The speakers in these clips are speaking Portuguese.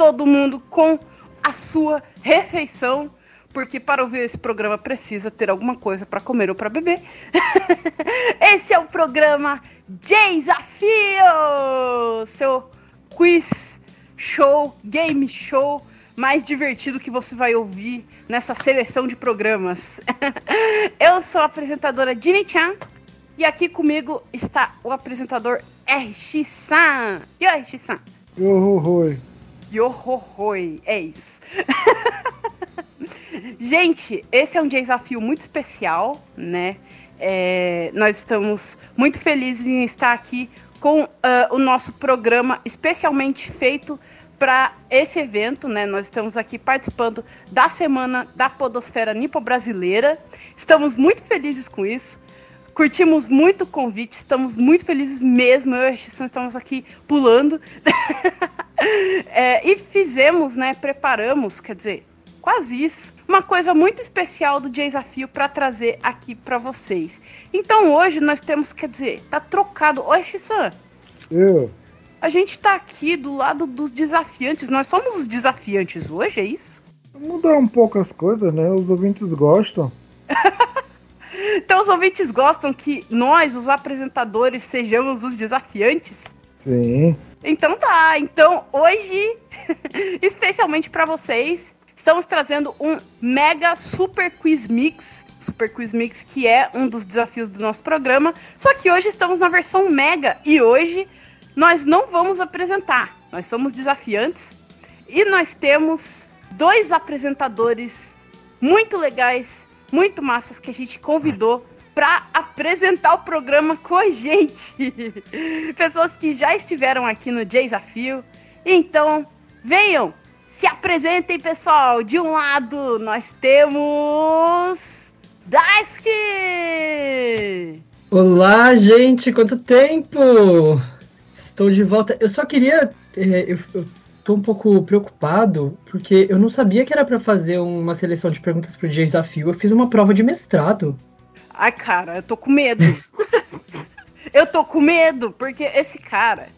todo mundo com a sua refeição, porque para ouvir esse programa precisa ter alguma coisa para comer ou para beber. esse é o programa Desafio, seu quiz show, game show mais divertido que você vai ouvir nessa seleção de programas. Eu sou a apresentadora Dini Chan e aqui comigo está o apresentador RX-san. E o RX-san? Yohohoi. Yohohoi, é isso. Gente, esse é um desafio muito especial, né? É, nós estamos muito felizes em estar aqui com uh, o nosso programa especialmente feito para esse evento, né? Nós estamos aqui participando da semana da Podosfera Nipo-Brasileira. Estamos muito felizes com isso. Curtimos muito o convite, estamos muito felizes mesmo. Eu e a Xissan estamos aqui pulando. é, e fizemos, né? Preparamos, quer dizer, quase isso. Uma coisa muito especial do desafio para trazer aqui para vocês. Então hoje nós temos, quer dizer, tá trocado. Oi, Xissan. Eu. A gente tá aqui do lado dos desafiantes. Nós somos os desafiantes hoje, é isso? Mudar um pouco as coisas, né? Os ouvintes gostam. então os ouvintes gostam que nós, os apresentadores, sejamos os desafiantes? Sim. Então tá. Então hoje, especialmente para vocês, estamos trazendo um mega super quiz mix. Super Quiz Mix, que é um dos desafios do nosso programa. Só que hoje estamos na versão mega e hoje nós não vamos apresentar. Nós somos desafiantes e nós temos dois apresentadores muito legais, muito massas que a gente convidou para apresentar o programa com a gente. Pessoas que já estiveram aqui no Desafio. Então, venham, se apresentem, pessoal. De um lado, nós temos Daisuke! Olá, gente, quanto tempo! Estou de volta. Eu só queria. É, eu, eu tô um pouco preocupado, porque eu não sabia que era para fazer uma seleção de perguntas pro desafio. Eu fiz uma prova de mestrado. Ai, cara, eu tô com medo. eu tô com medo, porque esse cara.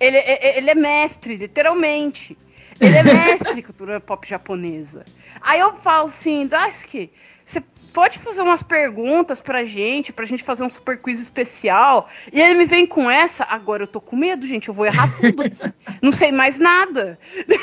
Ele, ele é mestre, literalmente. Ele é mestre em cultura pop japonesa. Aí eu falo assim, Daisuke, você pode fazer umas perguntas pra gente, pra gente fazer um super quiz especial. E ele me vem com essa, agora eu tô com medo, gente, eu vou errar tudo aqui. Não sei mais nada.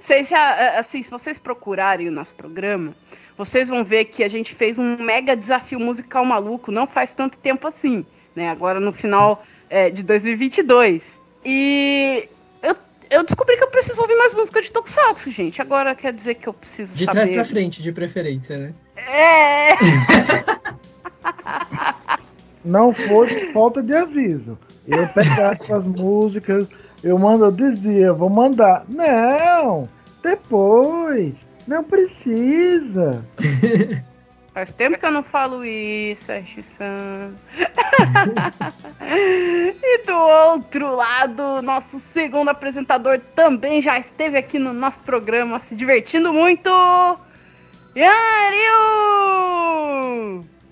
Vocês já, assim, se vocês procurarem o nosso programa, vocês vão ver que a gente fez um mega desafio musical maluco, não faz tanto tempo assim, né? Agora no final é, de 2022. E eu descobri que eu preciso ouvir mais música de Tokusatsu, gente. Agora quer dizer que eu preciso de saber... De trás pra frente, de preferência, né? É! Não foi falta de aviso. Eu pegasse as músicas, eu mando, eu dizia, vou mandar. Não! Depois! Não precisa! Faz tempo que eu não falo isso, Ash-san. e do outro lado, nosso segundo apresentador também já esteve aqui no nosso programa se divertindo muito. Yanryu!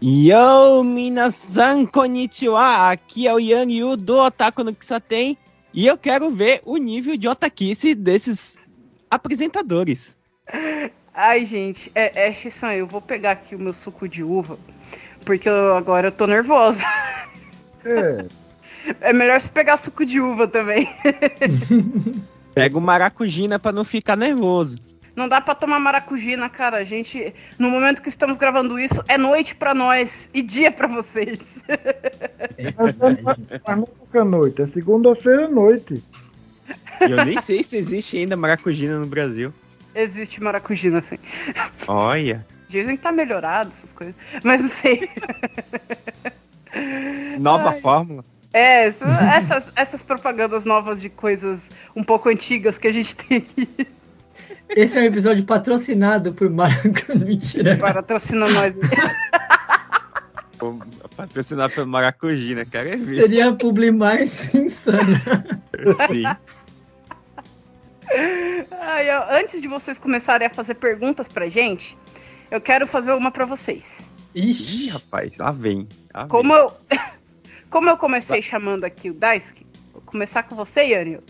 Yo, minasan, konnichiwa! Aqui é o Yanryu do Otaku no Kisaten e eu quero ver o nível de otakice desses apresentadores. Ai, gente, é, é Xissan, eu vou pegar aqui o meu suco de uva, porque eu, agora eu tô nervosa. É. É melhor você pegar suco de uva também. Pega o maracujina para não ficar nervoso. Não dá para tomar maracujina, cara. A gente, no momento que estamos gravando isso, é noite para nós e dia para vocês. É mas, mas não fica noite, é segunda-feira à noite. Eu nem sei se existe ainda maracujina no Brasil. Existe maracujina, sim. Olha. Dizem que tá melhorado essas coisas, mas não sei. Nova Ai. fórmula. É, essas, essas propagandas novas de coisas um pouco antigas que a gente tem aqui. Esse é um episódio patrocinado por Maracujina. Mentira. Patrocina nós. Patrocinado por Maracujina, cara. É Seria a publi mais insana. Sim. Ai, eu, antes de vocês começarem a fazer perguntas pra gente, eu quero fazer uma pra vocês. Ixi, rapaz, lá vem. Lá como, Eu, como eu comecei chamando aqui o Daisuke, começar com você, Yânio.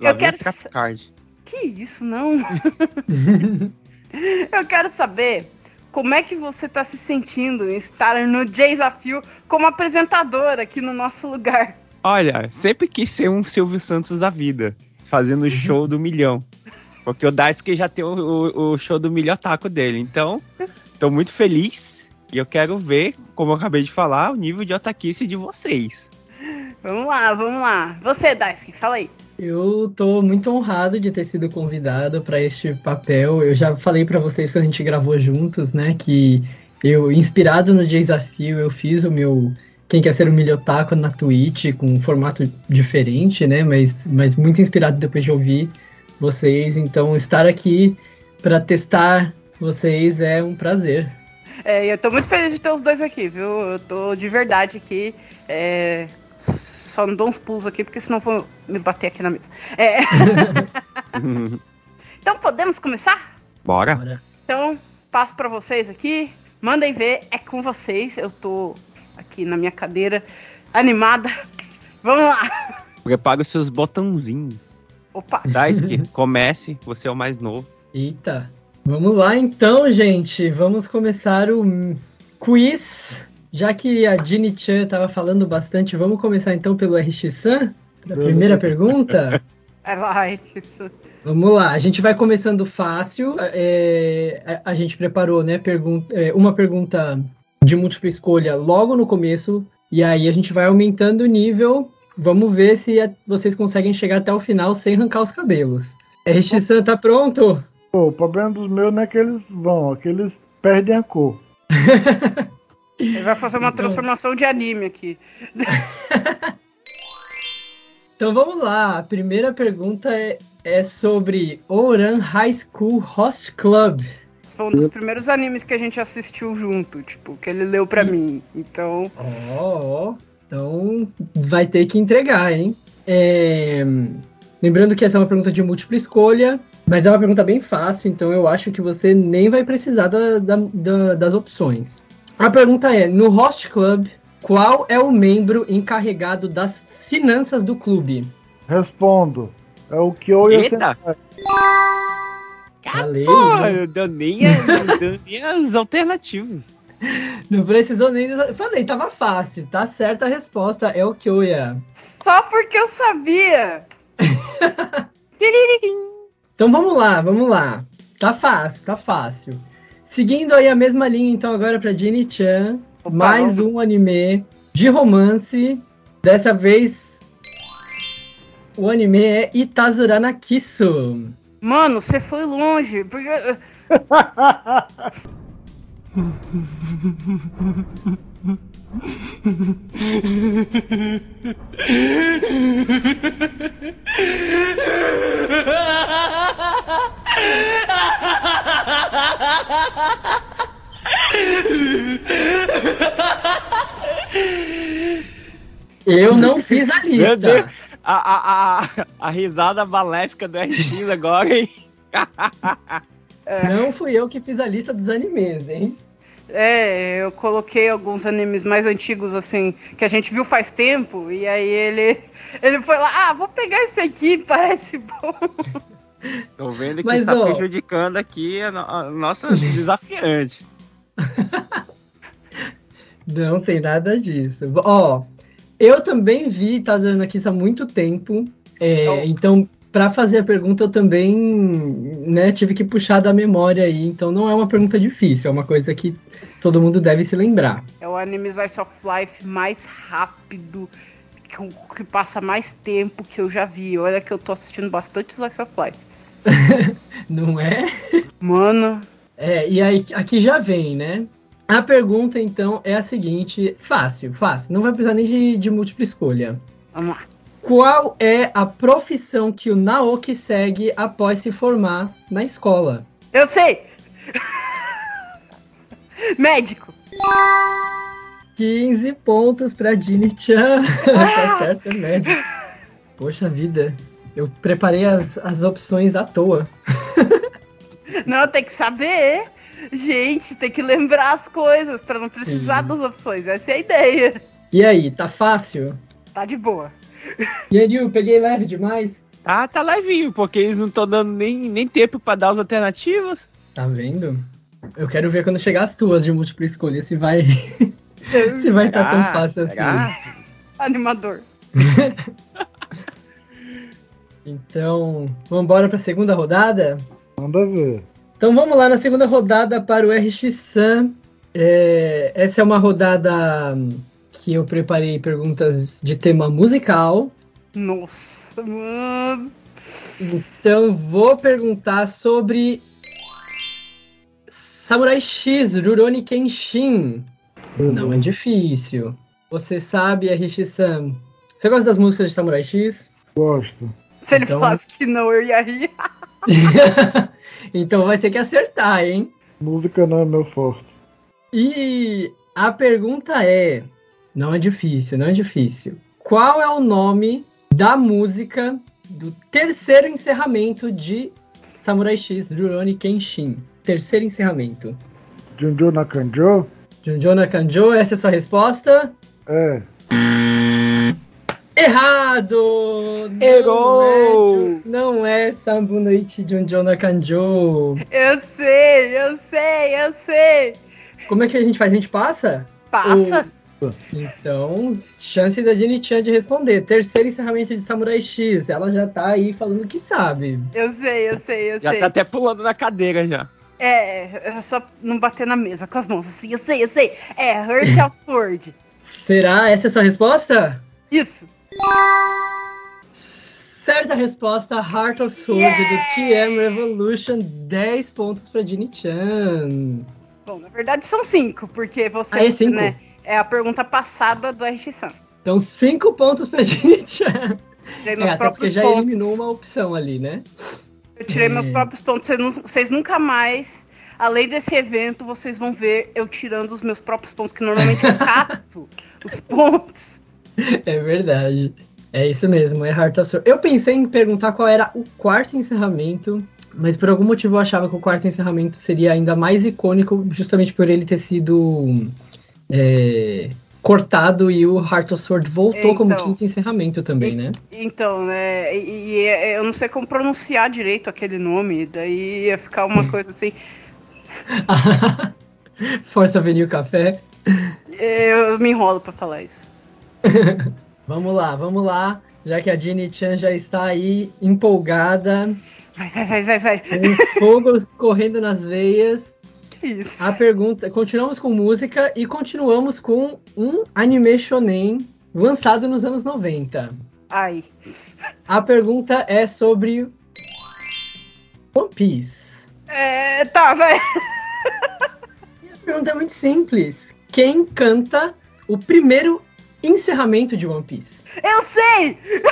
Lá Eu vem quero Card. Que isso, não? Eu quero saber como é que você tá se sentindo em estar no Desafio como apresentadora aqui no nosso lugar. Olha, sempre quis ser um Silvio Santos da vida, fazendo o show do milhão. Porque o Daisuke já tem o, o- o show do milhão taco dele. Então, tô muito feliz e eu quero ver, como eu acabei de falar, o nível de otaquice de vocês. Vamos lá, vamos lá. Você, Daisuke, fala aí. Eu tô muito honrado de ter sido convidado para este papel. Eu já falei para vocês quando a gente gravou juntos, né, que eu, inspirado no desafio, eu fiz o meu Quem Quer Ser o Milhotaco na Twitch, com um formato diferente, né, mas, mas muito inspirado depois de ouvir vocês. Então, estar aqui para testar vocês é um prazer. É, eu tô muito feliz de ter os dois aqui, viu? Eu tô de verdade aqui. É, Só não dou uns pulos aqui, porque senão vou me bater aqui na mesa. É, Então podemos começar? Bora? Bora. Então, passo pra vocês aqui. Mandem ver, é com vocês. Eu tô aqui na minha cadeira, animada. Vamos lá! Prepara os seus botãozinhos. Opa! Daisuke, comece, você é o mais novo. Eita. Vamos lá então, gente. Vamos começar o quiz. Já que a Ginny Chan estava falando bastante, vamos começar então pelo RX-San? Para a primeira pergunta? É lá, isso. Vamos lá, a gente vai começando fácil. É, a, a gente preparou né, pergun é, uma pergunta de múltipla escolha logo no começo, e aí a gente vai aumentando o nível. Vamos ver se a- vocês conseguem chegar até o final sem arrancar os cabelos. RX-San, tá pronto? Pô, o problema dos meus não é que eles vão, é que eles perdem a cor. Ele vai fazer uma Então- transformação de anime aqui. Então vamos lá, a primeira pergunta é, é sobre Oran High School Host Club. Foi um dos primeiros animes que a gente assistiu junto, tipo, que ele leu pra mim. Então, Ó, ó. Então vai ter que entregar, hein? É, Lembrando que essa é uma pergunta de múltipla escolha, mas é uma pergunta bem fácil, então eu acho que você nem vai precisar da- da- da- das opções. A pergunta é: no Host Club, qual é o membro encarregado das finanças do clube? Respondo. É o que eu e Eita! Senpai. Valeu, Pô, né? eu deu nem, a- não deu nem as alternativas. Não precisou nem. Falei, tava fácil. Tá certa a resposta. É o Kyoya. só porque eu sabia! Então vamos lá, vamos lá. Tá fácil, tá fácil. Seguindo aí a mesma linha, então, agora pra Jenny Chan. Opa, mais vamos. um anime de romance. Dessa vez. O anime é Itazura na Kisu. Mano, você foi longe, porque. Eu não fiz a lista. A, a, a, a risada maléfica do RX agora, hein? Não fui eu que fiz a lista dos animes, hein? É, eu coloquei alguns animes mais antigos, assim, que a gente viu faz tempo, e aí ele. Ele foi lá, ah, vou pegar esse aqui, parece bom. Tô vendo que Mas, está ó- prejudicando aqui a, no- a nossa desafiante. Não tem nada disso. Ó, eu também vi Itazura na Kisu há muito tempo. é, Oh. Então, pra fazer a pergunta, eu também né, tive que puxar da memória aí. Então, não é uma pergunta difícil, é uma coisa que todo mundo deve se lembrar. É o anime Slice of Life mais rápido, que, que passa mais tempo que eu já vi. Olha que eu tô assistindo bastante Slice of Life. Não é? Mano, É, e aí aqui já vem, né? A pergunta, então, é a seguinte: fácil, fácil. Não vai precisar nem de, de múltipla escolha. vamos lá. Qual é a profissão que o Naoki segue após se formar na escola? Eu sei! Médico! 15 pontos pra Ginny-chan. tá certo, é médio. Poxa vida, eu preparei as, as opções à toa. Não, tem que saber. Gente, tem que lembrar as coisas pra não precisar Sim. das opções. Essa é a ideia. E aí, tá fácil? Tá de boa. Yanil, peguei leve demais. Tá, tá levinho, porque eles não estão dando nem, nem tempo pra dar as alternativas. Tá vendo? Eu quero ver quando chegar as tuas de múltipla escolha, se vai. se vai estar tão Será? fácil assim. Será? Animador. Então, vamos embora pra segunda rodada? Manda ver. Então vamos lá na segunda rodada para o RX Sun. É, essa é uma rodada que eu preparei perguntas de tema musical. Nossa, mano. Então vou perguntar sobre Samurai X, Rurouni Kenshin. Não é difícil. Você sabe, RX Sun. Você gosta das músicas de Samurai X? Gosto. Se ele Então- falasse que não, eu ia rir. então vai ter que acertar, hein? Música não é meu forte. E a pergunta é: não é difícil, não é difícil. Qual é o nome da música do terceiro encerramento de Samurai X Rurouni Kenshin? Terceiro encerramento. Junjo Nakanjo? Junjona Kanjo, essa é a sua resposta? É. Errado! Não Errou! é Não é Sambunoichi Junjona Kanjo. Eu sei, eu sei, eu sei. Como é que a gente faz? A gente passa? Passa. Então, chance da Jenny Chan de responder. Terceiro encerramento de Samurai X. Ela já tá aí falando que sabe. Eu sei, eu sei, eu Já sei. tá até pulando na cadeira já. É, é só não bater na mesa com as mãos assim. Eu sei, eu sei. É, Hurt of Sword. Será essa a sua resposta? Isso. Certa resposta, Heart of Sword Yeah! do TM Revolution. 10 pontos pra Jenny Chan. Bom, na verdade são cinco, porque você, Ah, é cinco? né? É a pergunta passada do RX Sun. Então, 5 pontos pra Jenny Chan. Tirei É, meus porque próprios já pontos. eliminou uma opção ali, né? Eu tirei meus É. próprios pontos. Vocês nunca mais, além desse evento, vocês vão ver eu tirando os meus próprios pontos, que normalmente eu cato os pontos. É verdade. É isso mesmo, é Heart of Sword. Eu pensei em perguntar qual era o quarto encerramento, mas por algum motivo eu achava que o quarto encerramento seria ainda mais icônico, justamente por ele ter sido é, cortado e o Heart of Sword voltou como Então. quinto encerramento também, né? Então, né? E, e eu não sei como pronunciar direito aquele nome, daí ia ficar uma coisa assim. Força Avenue Café. Eu me enrolo pra falar isso. Vamos lá, vamos lá. Já que a Jenny Chan já está aí empolgada, Vai, vai, vai, vai, vai. com fogo correndo nas veias. Que isso? A pergunta. Continuamos com música e continuamos com um anime shonen lançado nos anos 90. Ai. A pergunta é sobre One Piece. É, tá, vai. A pergunta é muito simples. Quem canta o primeiro encerramento de One Piece? Eu sei!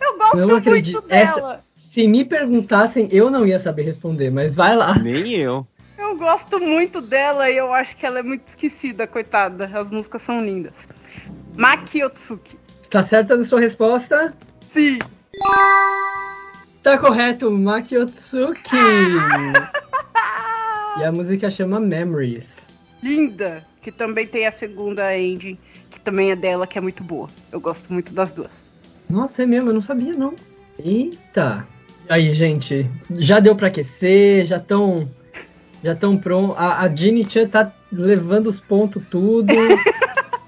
Eu gosto Não muito dela. Se me perguntassem, eu não ia saber responder, mas vai lá. Nem eu. Eu gosto muito dela e eu acho que ela é muito esquecida, coitada. As músicas são lindas. Maki Otsuki. Tá certa a sua resposta? Sim. Tá correto, Maki Otsuki. E a música chama Memories. Linda. Que também tem a segunda ending, também é dela, que é muito boa. Eu gosto muito das duas. Nossa, é mesmo, eu não sabia não. Eita. Aí, gente, já deu pra aquecer, já estão já tão pronto. A, a Ginny Chan tá levando os pontos tudo.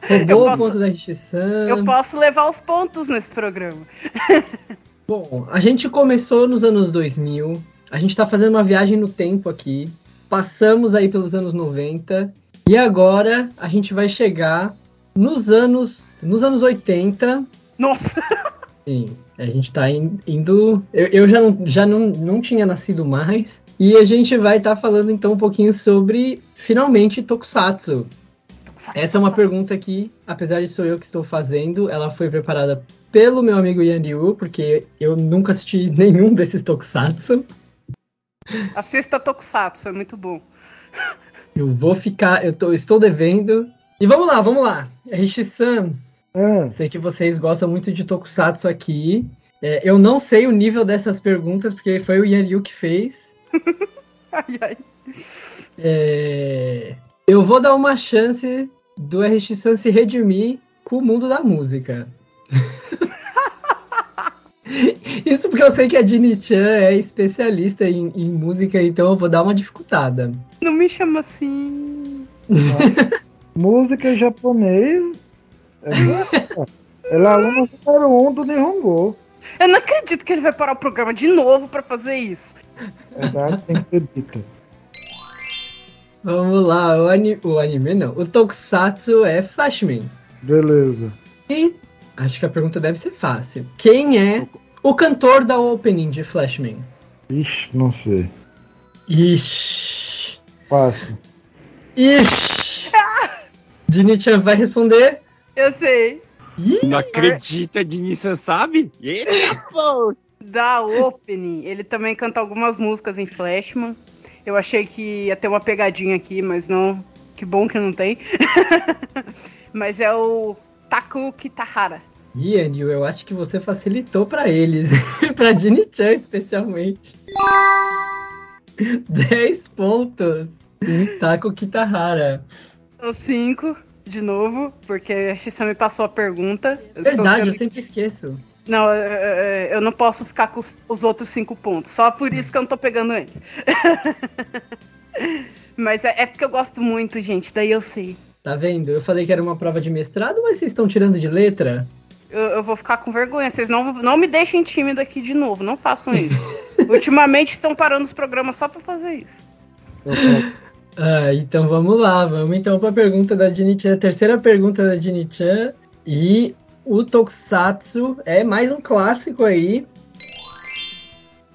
Roubou o ponto da Rishisan. Eu posso levar os pontos nesse programa. Bom, a gente começou nos anos 2000. A gente tá fazendo uma viagem no tempo aqui. Passamos aí pelos anos 90. E agora a gente vai chegar nos anos nos anos 80. Nossa, Sim, a gente tá in- indo. Eu, eu já, não, já não, não tinha nascido mais. E a gente vai estar falando então um pouquinho sobre, finalmente, Tokusatsu. Essa é uma pergunta que, apesar de sou eu que estou fazendo, ela foi preparada pelo meu amigo Yan Liu, porque eu nunca assisti nenhum desses Tokusatsu. assista Tokusatsu, é muito bom. Eu vou ficar, eu tô, estou devendo. E vamos lá, vamos lá. Rishi-san, Ah, sei que vocês gostam muito de Tokusatsu aqui. É, eu não sei o nível dessas perguntas, porque foi o Yan Liu que fez. Ai, ai. É, eu vou dar uma chance do RX-San se redimir com o mundo da música. Isso porque eu sei que a Jenny Chan é especialista em, em música, então eu vou dar uma dificultada. Não me chama assim. Música japonês. Ela, é aluna número um do Nihongo. Eu não acredito que ele vai parar o programa de novo pra fazer isso. Verdade tem que ser dita. Vamos lá, o, ani- o anime não. O Tokusatsu é Flashman. Beleza. E acho que a pergunta deve ser fácil. Quem é o cantor da opening de Flashman? Ixi, não sei. Ixi. Fácil. Ixi. Dini-chan vai responder? Eu sei. Ih, Não acredita, Nissan sabe? Da Opening. Ele também canta algumas músicas em Flashman. Eu achei que ia ter uma pegadinha aqui, mas não. Que bom que não tem. mas é o Taku Kitahara. Ih, Anil, eu acho que você facilitou pra eles. pra Dini-chan, especialmente. 10 pontos. Taco Kitahara. São cinco, de novo, porque a Xissa me passou a pergunta. Eu Verdade, eu sendo- sempre esqueço. Não, eu, eu- eu não posso ficar com os, os outros cinco pontos. Só por isso que eu não tô pegando eles. Mas é, é porque eu gosto muito, gente. Daí eu sei. Tá vendo? Eu falei que era uma prova de mestrado, mas vocês estão tirando de letra? Eu, eu vou ficar com vergonha. Vocês não, não me deixem tímido aqui de novo. Não façam isso. Ultimamente estão parando os programas só pra fazer isso. Ah, então vamos lá. Vamos então pra pergunta da Dini-chan. Terceira pergunta da Dini-chan. E o Tokusatsu é mais um clássico aí.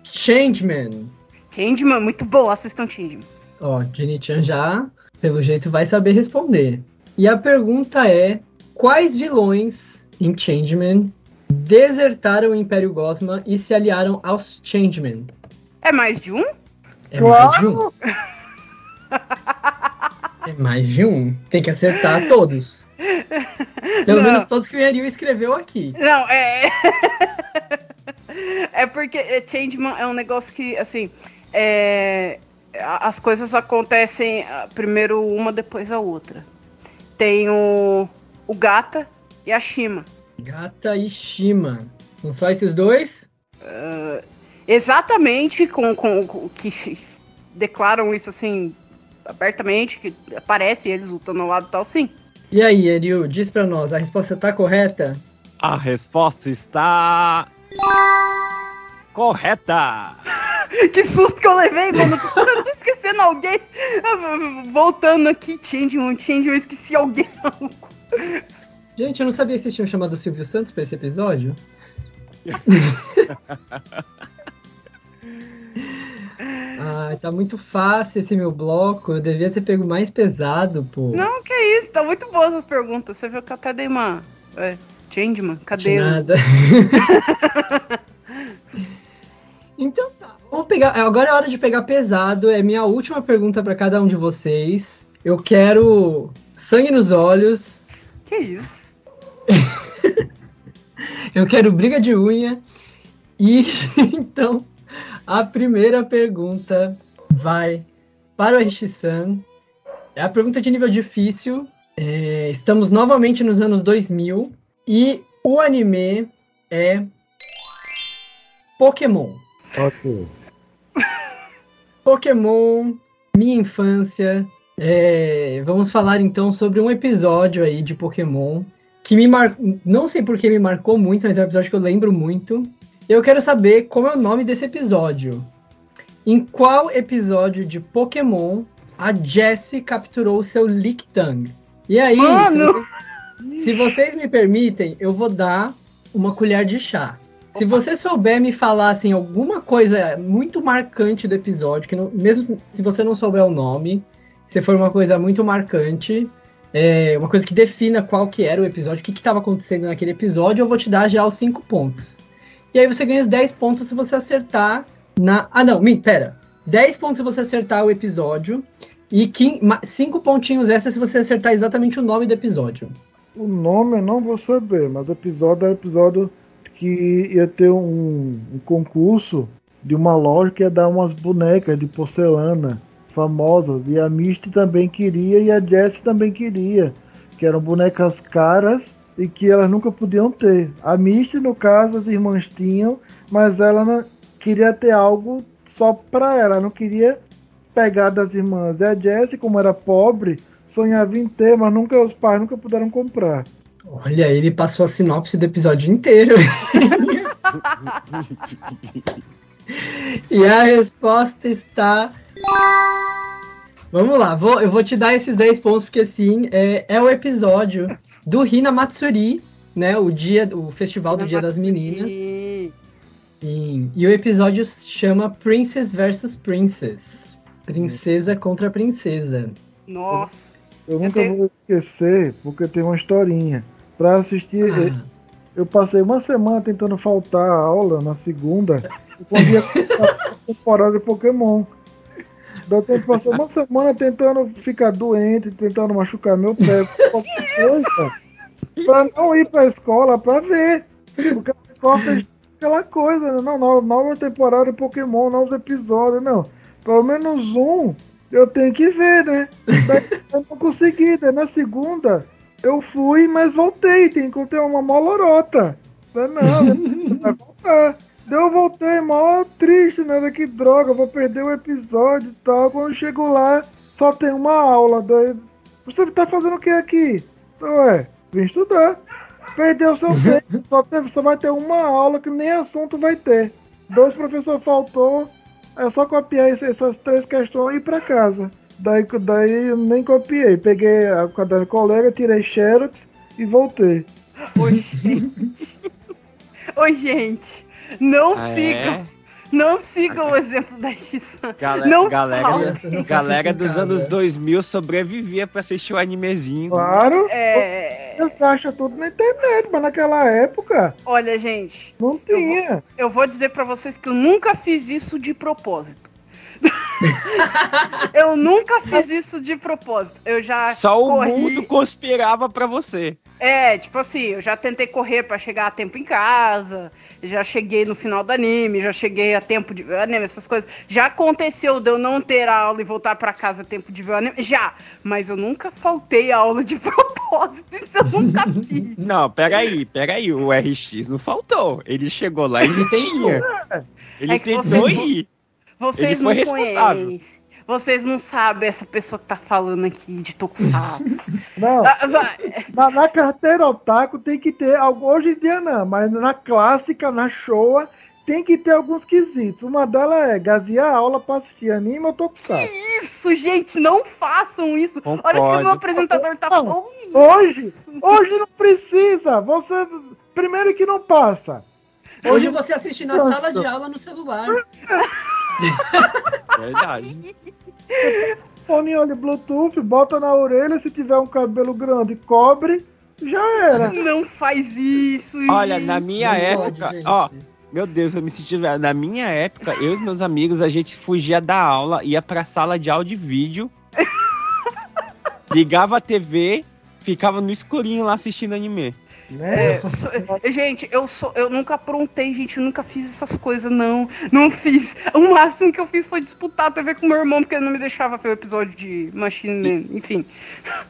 Changeman. Changeman, muito bom. Assistam Changeman. Ó, Dini-chan já, pelo jeito, vai saber responder. E a pergunta é: quais vilões em Changeman desertaram o Império Gosma e se aliaram aos Changemen? É mais de um? É mais de um? É mais de um. Tem que acertar todos. Pelo Não. menos todos que o Yaril escreveu aqui. Não, é. é porque é, Changeman é um negócio que, assim, é, as coisas acontecem ah, primeiro uma, depois a outra. Tem o, o Gata e a Shima. Gata e Shima. Não só esses dois? Exatamente com, com, com- que se declaram isso assim abertamente, que aparece eles lutando ao lado e tal, sim. E aí, Yaril, diz pra nós, a resposta tá correta? A resposta está. Correta! Que susto que eu levei, mano. Eu tô esquecendo alguém. Voltando aqui, Changeman, Changeman, eu esqueci alguém. Gente, eu não sabia que vocês tinham chamado o Silvio Santos pra esse episódio. Ai, tá muito fácil esse meu bloco. Eu devia ter pego mais pesado, pô. Não, que isso, tá muito boas as perguntas. Você viu que eu até dei uma. É, Changeman, De cadê o. nada. então tá. Vamos pegar. Agora é hora de pegar pesado. É minha última pergunta pra cada um de vocês. Eu quero sangue nos olhos. Que isso? Eu quero briga de unha. E então, a primeira pergunta vai para o Rishi-san. É a pergunta de nível difícil. É, estamos novamente nos anos 2000. E o anime é Pokémon. ok. Pokémon, minha infância. É, vamos falar então sobre um episódio aí de Pokémon que me marcou. Não sei por que me marcou muito, mas é um episódio que eu lembro muito. Eu quero saber como é o nome desse episódio. Em qual episódio de Pokémon a Jessie capturou seu Lickitung? E aí, se Mano! vocês, se vocês me permitem, eu vou dar uma colher de chá. Se você souber me falar assim, alguma coisa muito marcante do episódio, que não- mesmo se você não souber o nome, se for uma coisa muito marcante, é, uma coisa que defina qual que era o episódio, o que estava acontecendo naquele episódio, eu vou te dar já os 5 pontos. E aí você ganha os 10 pontos se você acertar na. Ah, não, pera. 10 pontos se você acertar o episódio. E 5 pontinhos extra se você acertar exatamente o nome do episódio. O nome eu não vou saber, mas o episódio é o episódio que ia ter um, um concurso de uma loja que ia dar umas bonecas de porcelana famosas. E a Misty também queria e a Jessie também queria. Que eram bonecas caras e que elas nunca podiam ter. A Misty, no caso, as irmãs tinham, mas ela não queria ter algo só pra ela, não queria pegar das irmãs. E a Jessie, como era pobre, sonhava em ter, mas nunca os pais nunca puderam comprar. Olha, ele passou a sinopse do episódio inteiro. e a resposta está. Vamos lá, vou, eu vou te dar esses 10 pontos, porque sim, é, é o episódio do Hina Matsuri, né? O dia, o festival do Dia das Meninas. Sim. E o episódio se chama Princess vs Princess. Princesa contra princesa. Nossa. Eu nunca tenho- vou esquecer, porque tem uma historinha. Pra assistir, Ah, eu passei uma semana tentando faltar a aula na segunda, e a temporada de Pokémon. Deu tempo de passar uma semana tentando ficar doente, tentando machucar meu pé, coisa, pra não ir pra escola pra ver. Porque a escola fez aquela coisa, né? não, nova, nova temporada de Pokémon, novos episódios, não. Pelo menos um eu tenho que ver, né? Eu não consegui, daí na segunda eu fui, mas voltei, ter uma molorota. Falei, não, vai voltar. Daí eu voltei, mó triste, né? Que droga, vou perder o episódio e tal. Quando eu chego lá, só tem uma aula. Daí, você tá fazendo o que aqui? Ué, vim estudar. Perdeu seu tempo, só, teve, só vai ter uma aula que nem assunto vai ter. Dois professores faltou, é só copiar essas três questões e ir pra casa. Daí, daí eu nem copiei. Peguei a caderno do colega, tirei xerox e voltei. Ô, gente. Ô, gente. Não Ah, sigam. é? Não sigam o exemplo da X-San. Galera, Não galera, não galera dos casa. anos 2000 sobrevivia pra assistir o animezinho. Claro, É. você acha tudo na internet, mas naquela época Olha, gente. não tinha. Eu vou dizer pra vocês que eu nunca fiz isso de propósito. eu nunca fiz isso de propósito. Eu já Só o corri- mundo conspirava pra você. É, tipo assim, eu já tentei correr pra chegar a tempo em casa, já cheguei no final do anime, já cheguei a tempo de ver o anime, essas coisas. Já aconteceu de eu não ter aula e voltar pra casa a tempo de ver o anime? Já, mas eu nunca faltei a aula de propósito, isso eu nunca fiz. Não, peraí, peraí. O RX não faltou. Ele chegou lá e ele tinha. Ele É tentou você- ir. Vocês Ele foi não responsável. conhecem. Vocês não sabem essa pessoa que tá falando aqui de Tokusatsu. Não, Ah, vai. na, na carteira otaku tem que ter algo. Hoje em dia não, mas na clássica, na Showa, tem que ter alguns quesitos. Uma delas é gazear a aula pra assistir anime ou tokusatsu. Isso, gente, não façam isso. Olha o que o meu apresentador tá falando. Hoje, hoje não precisa. Você. Primeiro que não passa. Hoje você assiste na sala de aula no celular. Verdade. Fone olho Bluetooth, bota na orelha, se tiver um cabelo grande, cobre, já era. Não faz isso, Olha, gente. na minha Não época, pode, ó, meu Deus, eu me senti. Na minha época, eu e meus amigos, a gente fugia da aula, ia pra sala de áudio e vídeo, ligava a TV, ficava no escurinho lá assistindo anime. Né? É, gente, eu sou, eu nunca aprontei, gente, eu nunca fiz essas coisas, não. Não fiz. O máximo que eu fiz foi disputar a TV com meu irmão, porque ele não me deixava ver o episódio de Machine Man, enfim.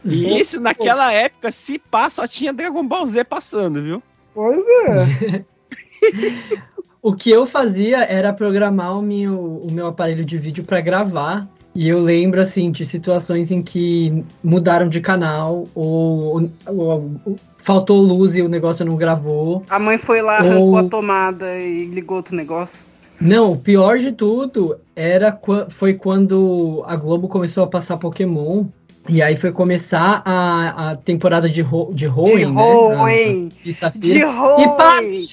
E isso, naquela época, se pá, só tinha Dragon Ball Z passando, viu? Pois é. O que eu fazia era programar o meu, o meu aparelho de vídeo para gravar. E eu lembro, assim, de situações em que mudaram de canal, ou, ou- ou faltou luz e o negócio não gravou. A mãe foi lá, Ou- arrancou a tomada e ligou outro negócio. Não, o pior de tudo era foi quando a Globo começou a passar Pokémon. E aí foi começar a, a temporada de, Ho, de Hoenn, de né? Hoenn. A- De De Safira. Hoenn.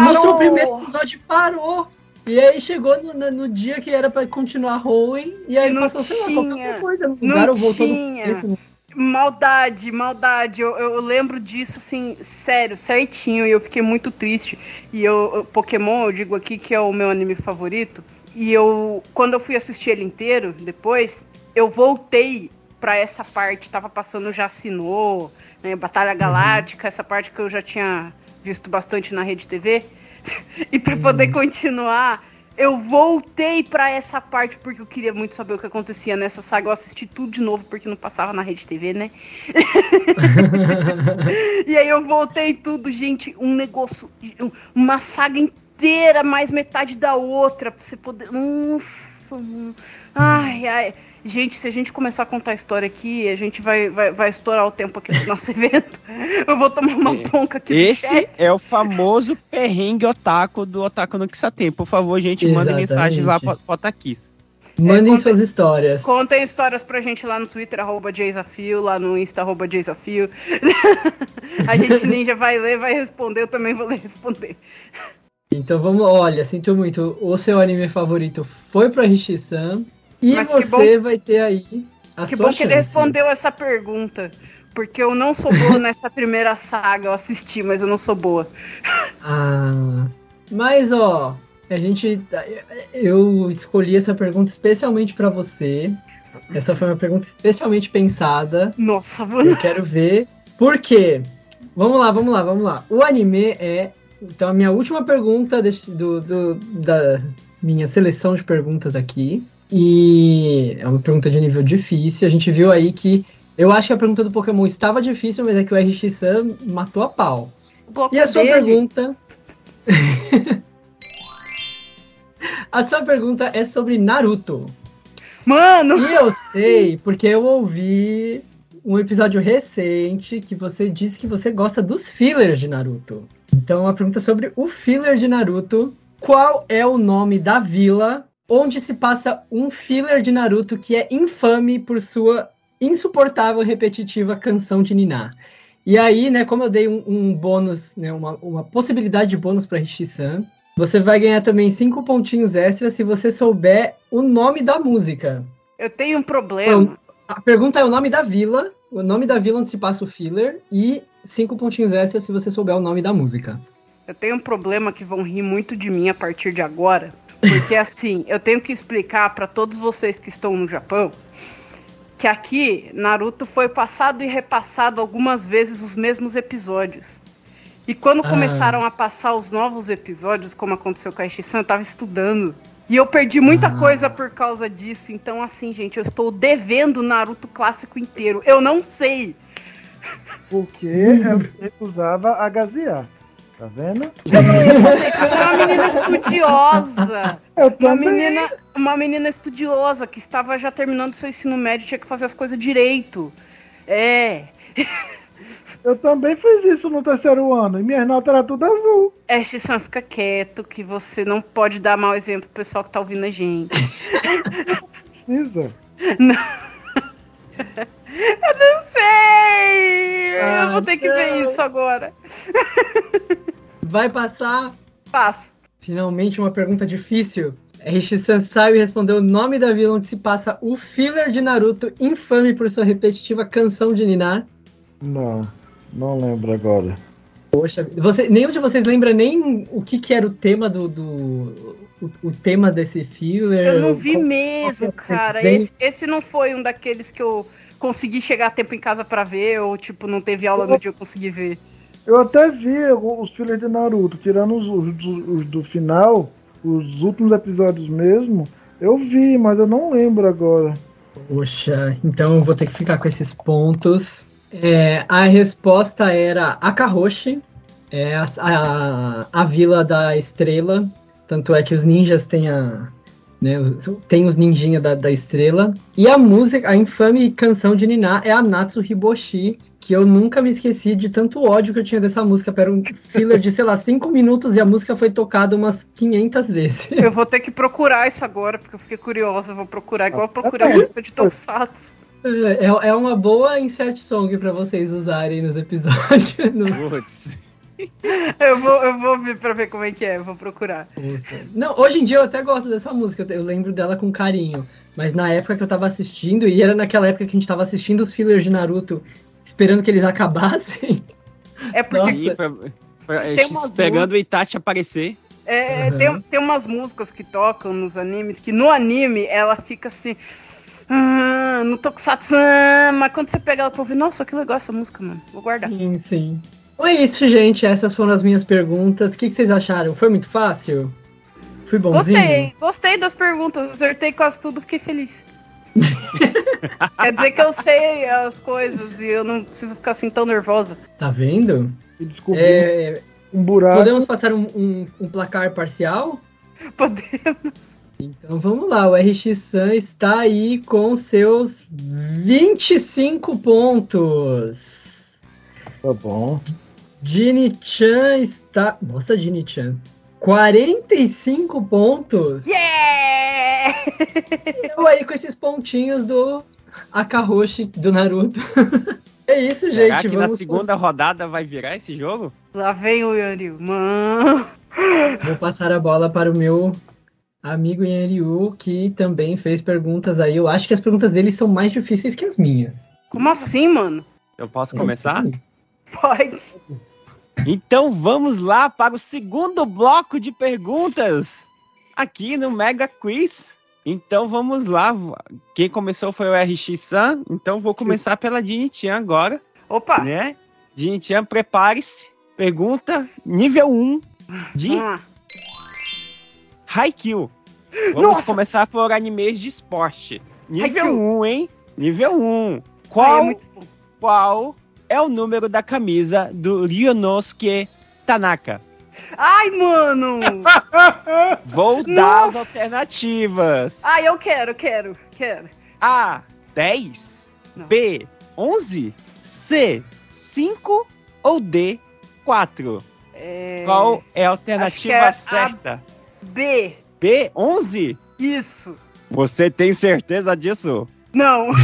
Mostrou o primeiro episódio e parou. E aí chegou no, no- dia que era pra continuar Hoenn. E aí Não passou, sei lá, tinha. qualquer coisa. Não lugar, ou voltou no tinha. Maldade, maldade. Eu, eu lembro disso, assim, sério, certinho. E eu fiquei muito triste. E eu, Pokémon, eu digo aqui que é o meu anime favorito. E eu, quando eu fui assistir ele inteiro, depois, eu voltei pra essa parte. Tava passando já assinou, né, Batalha Galáctica, essa parte que eu já tinha visto bastante na Rede TV. e pra poder continuar, Eu voltei pra essa parte porque eu queria muito saber o que acontecia nessa saga. Eu assisti tudo de novo porque não passava na Rede TV, né? e aí eu voltei tudo, gente. Um negócio, um- uma saga inteira, mais metade da outra, pra você poder. Nossa, ai, ai. Gente, se a gente começar a contar a história aqui, a gente vai, vai, vai estourar o tempo aqui do nosso evento. Eu vou tomar uma É. bronca aqui. Esse é o famoso perrengue otaku do Otaku no Kisatem. Por favor, gente, mandem Exatamente. mensagens lá pro Otakis. Mandem conta- suas histórias. Contem histórias pra gente lá no Twitter, arroba Jaysafio, lá no Insta, arroba Jaysafio. a gente ninja vai ler, vai responder, eu também vou ler responder. Então vamos, olha, sinto muito. O seu anime favorito foi pro Rishi-san. E Mas você vai ter aí a que sua bom que ele chance. respondeu essa pergunta. Porque eu não sou boa nessa primeira saga, eu assisti, mas eu não sou boa. Ah, mas ó, a gente, eu escolhi essa pergunta especialmente pra você. Essa foi uma pergunta especialmente pensada. Nossa, mano. Eu quero ver por quê. Vamos lá, vamos lá, vamos lá. O anime é. Então, a minha última pergunta deste- do, do- da minha seleção de perguntas aqui. E é uma pergunta de nível difícil. A gente viu aí que. Eu acho que a pergunta do Pokémon estava difícil, mas é que o RX-Sam matou a pau. E a sua dele- pergunta. a sua pergunta é sobre Naruto. Mano! E eu sei, porque eu ouvi um episódio recente que você disse que você gosta dos fillers de Naruto. Então, a pergunta é sobre o filler de Naruto. Qual é o nome da vila onde se passa um filler de Naruto que é infame por sua insuportável e repetitiva canção de Niná? E aí, né, como eu dei um, um bônus, né, uma, uma possibilidade de bônus para Rishi-san, você vai ganhar também cinco pontinhos extras se você souber o nome da música. Eu tenho um problema. A pergunta é o nome da vila, o nome da vila onde se passa o filler e cinco pontinhos extras se você souber o nome da música. Eu tenho um problema que vão rir muito de mim a partir de agora. Porque assim, eu tenho que explicar pra todos vocês que estão no Japão que aqui Naruto foi passado e repassado algumas vezes os mesmos episódios. E quando Ah. começaram a passar os novos episódios, como aconteceu com a Ishisan, eu tava estudando. E eu perdi muita Ah. coisa por causa disso. Então, assim, gente, eu estou devendo o Naruto clássico inteiro. Eu não sei. Porque ela recusava a gazear. Tá vendo? Gente, eu sou uma menina estudiosa. Eu Uma também. menina, uma menina estudiosa que estava já terminando seu ensino médio, tinha que fazer as coisas direito. É. Eu também fiz isso no terceiro ano. E minhas notas eram tudo azul. Ashton, fica quieto, que você não pode dar mau exemplo pro pessoal que tá ouvindo a gente. Precisa. Não sei! eu vou ter que ver Ah, não. isso agora. Vai passar Passa. finalmente uma pergunta difícil. Saiu e respondeu o nome da vila onde se passa o filler de Naruto, infame por sua repetitiva canção de Ninar. Não, não lembro agora. Poxa, você, nenhum de vocês lembra nem o que, que era o tema do. do o, o tema desse filler? Eu não vi Qual- mesmo, qual é cara. Esse, esse não foi um daqueles que eu consegui chegar a tempo em casa pra ver, ou tipo, não teve aula no dia eu consegui ver. Eu até vi os filhos de Naruto, tirando os, os- os do final, os últimos episódios mesmo. Eu vi, mas eu não lembro agora. Poxa, então eu vou ter que ficar com esses pontos. É, a resposta era Akaroshi, é a, a, a vila da estrela. Tanto é que os ninjas têm a. Né, tem os ninjinhas da, da estrela. E a música, a infame canção de Niná é a Natsu Hiboshi, que eu nunca me esqueci de tanto ódio que eu tinha dessa música. Era um filler de, sei lá, 5 minutos e a música foi tocada umas 500 vezes. Eu vou ter que procurar isso agora, porque eu fiquei curiosa. Eu vou procurar, igual eu procurei a É. música de Tokusatsu. É, é uma boa insert song pra vocês usarem nos episódios. no- Putz. Eu vou, eu vou ver pra ver como é que é, vou procurar. Não, hoje em dia eu até gosto dessa música, eu lembro dela com carinho. Mas na época que eu tava assistindo, e era naquela época que a gente tava assistindo os fillers de Naruto, esperando que eles acabassem. É porque Nossa. Pra- pra- Tem umas esperando o Itachi aparecer. é, Uhum. tem, tem umas músicas que tocam nos animes que no anime ela fica assim. Ah, no Tokusatsu, ah", mas quando você pega ela pra ouvir, nossa, que legal essa música, mano. Vou guardar. Sim, sim. Então é isso, gente. Essas foram as minhas perguntas. O que, que vocês acharam? Foi muito fácil? Foi Fui bonzinho? Gostei, gostei das perguntas. Acertei quase tudo, fiquei feliz. Quer dizer que eu sei as coisas e eu não preciso ficar assim tão nervosa. Tá vendo? E descobriu É, um buraco. podemos passar um, um- um placar parcial? Podemos. Então vamos lá, o RX Sun está aí com seus 25 pontos. Tá bom. Ginny Chan está. Nossa, Ginny Chan. 45 pontos. Yeah! Eu aí com esses pontinhos do Akahoshi do Naruto. é isso, Será gente. que na vamos- segunda rodada vai virar esse jogo? Lá vem o Yanryu. Mano. Vou passar a bola para o meu amigo Yanryu, que também fez perguntas aí. Eu acho que as perguntas dele são mais difíceis que as minhas. Como assim, mano? Eu posso começar? Sim. Pode. Então vamos lá para o segundo bloco de perguntas aqui no Mega Quiz. Então vamos lá. Quem começou foi o RX Sun, então vou começar pela Dini-chan agora, Opa. né? Dini-chan, prepare-se. Pergunta nível 1 de lá. Haikyuu. Vamos Nossa! começar por animes de esporte. Nível Haikyuu. 1, hein? Nível 1. Ai, Qual é muito bom. qual é o número da camisa do Ryonosuke Tanaka? Ai, mano. Vou dar as Nossa! alternativas. Ai, eu quero, quero, quero. A, 10. Não. B, 11. C, 5. Ou D, 4. É... Qual é a alternativa é a- certa? B. B, 11? Isso. Você tem certeza disso? Não.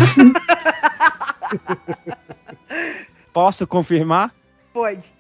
Posso confirmar? Pode.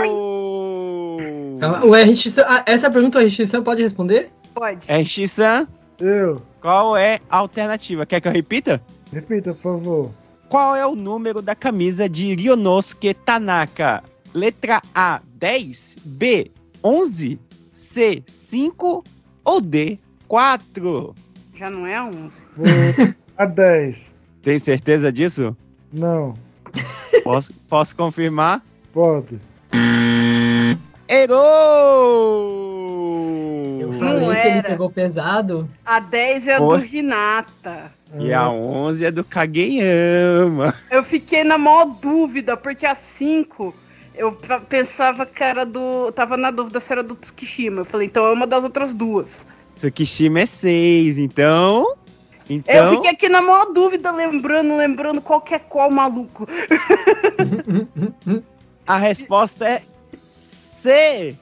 Errou! Calma, O RX ah, essa pergunta o RX Sun pode responder? Pode. É X-san, Eu. qual é a alternativa? Quer que eu repita? Repita, por favor. Qual é o número da camisa de Ryonosuke Tanaka? Letra A, 10. B, 11. C, 5. Ou D, 4. Já não é 11. Vou a 10. Tem certeza disso? Não. Posso, posso confirmar? Pode. Errou! Eu Não falei que ele era. pegou pesado. A 10 é a do Hinata. E a 11 é do Kageyama. Eu fiquei na maior dúvida, porque a 5 eu pensava que era do. eu Tava na dúvida se era do Tsukishima. Eu falei, então é uma das outras duas. Tsukishima é 6, então... Eu Então, fiquei aqui na maior dúvida, lembrando, lembrando qual que é qual maluco. a resposta é C,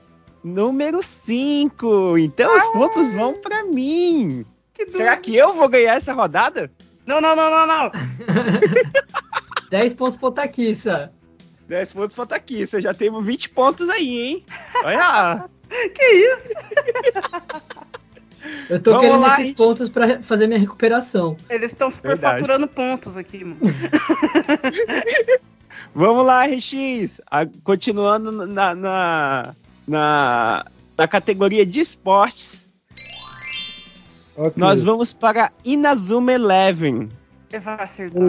número 5. Então os pontos vão pra mim. Que. Será que eu vou ganhar essa rodada? Não, não, não, não, não. 10 pontos pro Taquissa. 10 pontos pra aqui. Você já tem 20 pontos aí, hein? Olha. Que isso? Eu tô Vamos querendo lá, esses gente. pontos pra fazer minha recuperação. Eles estão superfaturando pontos aqui, mano. Vamos lá, RX. A- continuando na, na, na, na categoria de esportes, Ok. nós vamos para Inazuma Eleven. Ele vai acertar.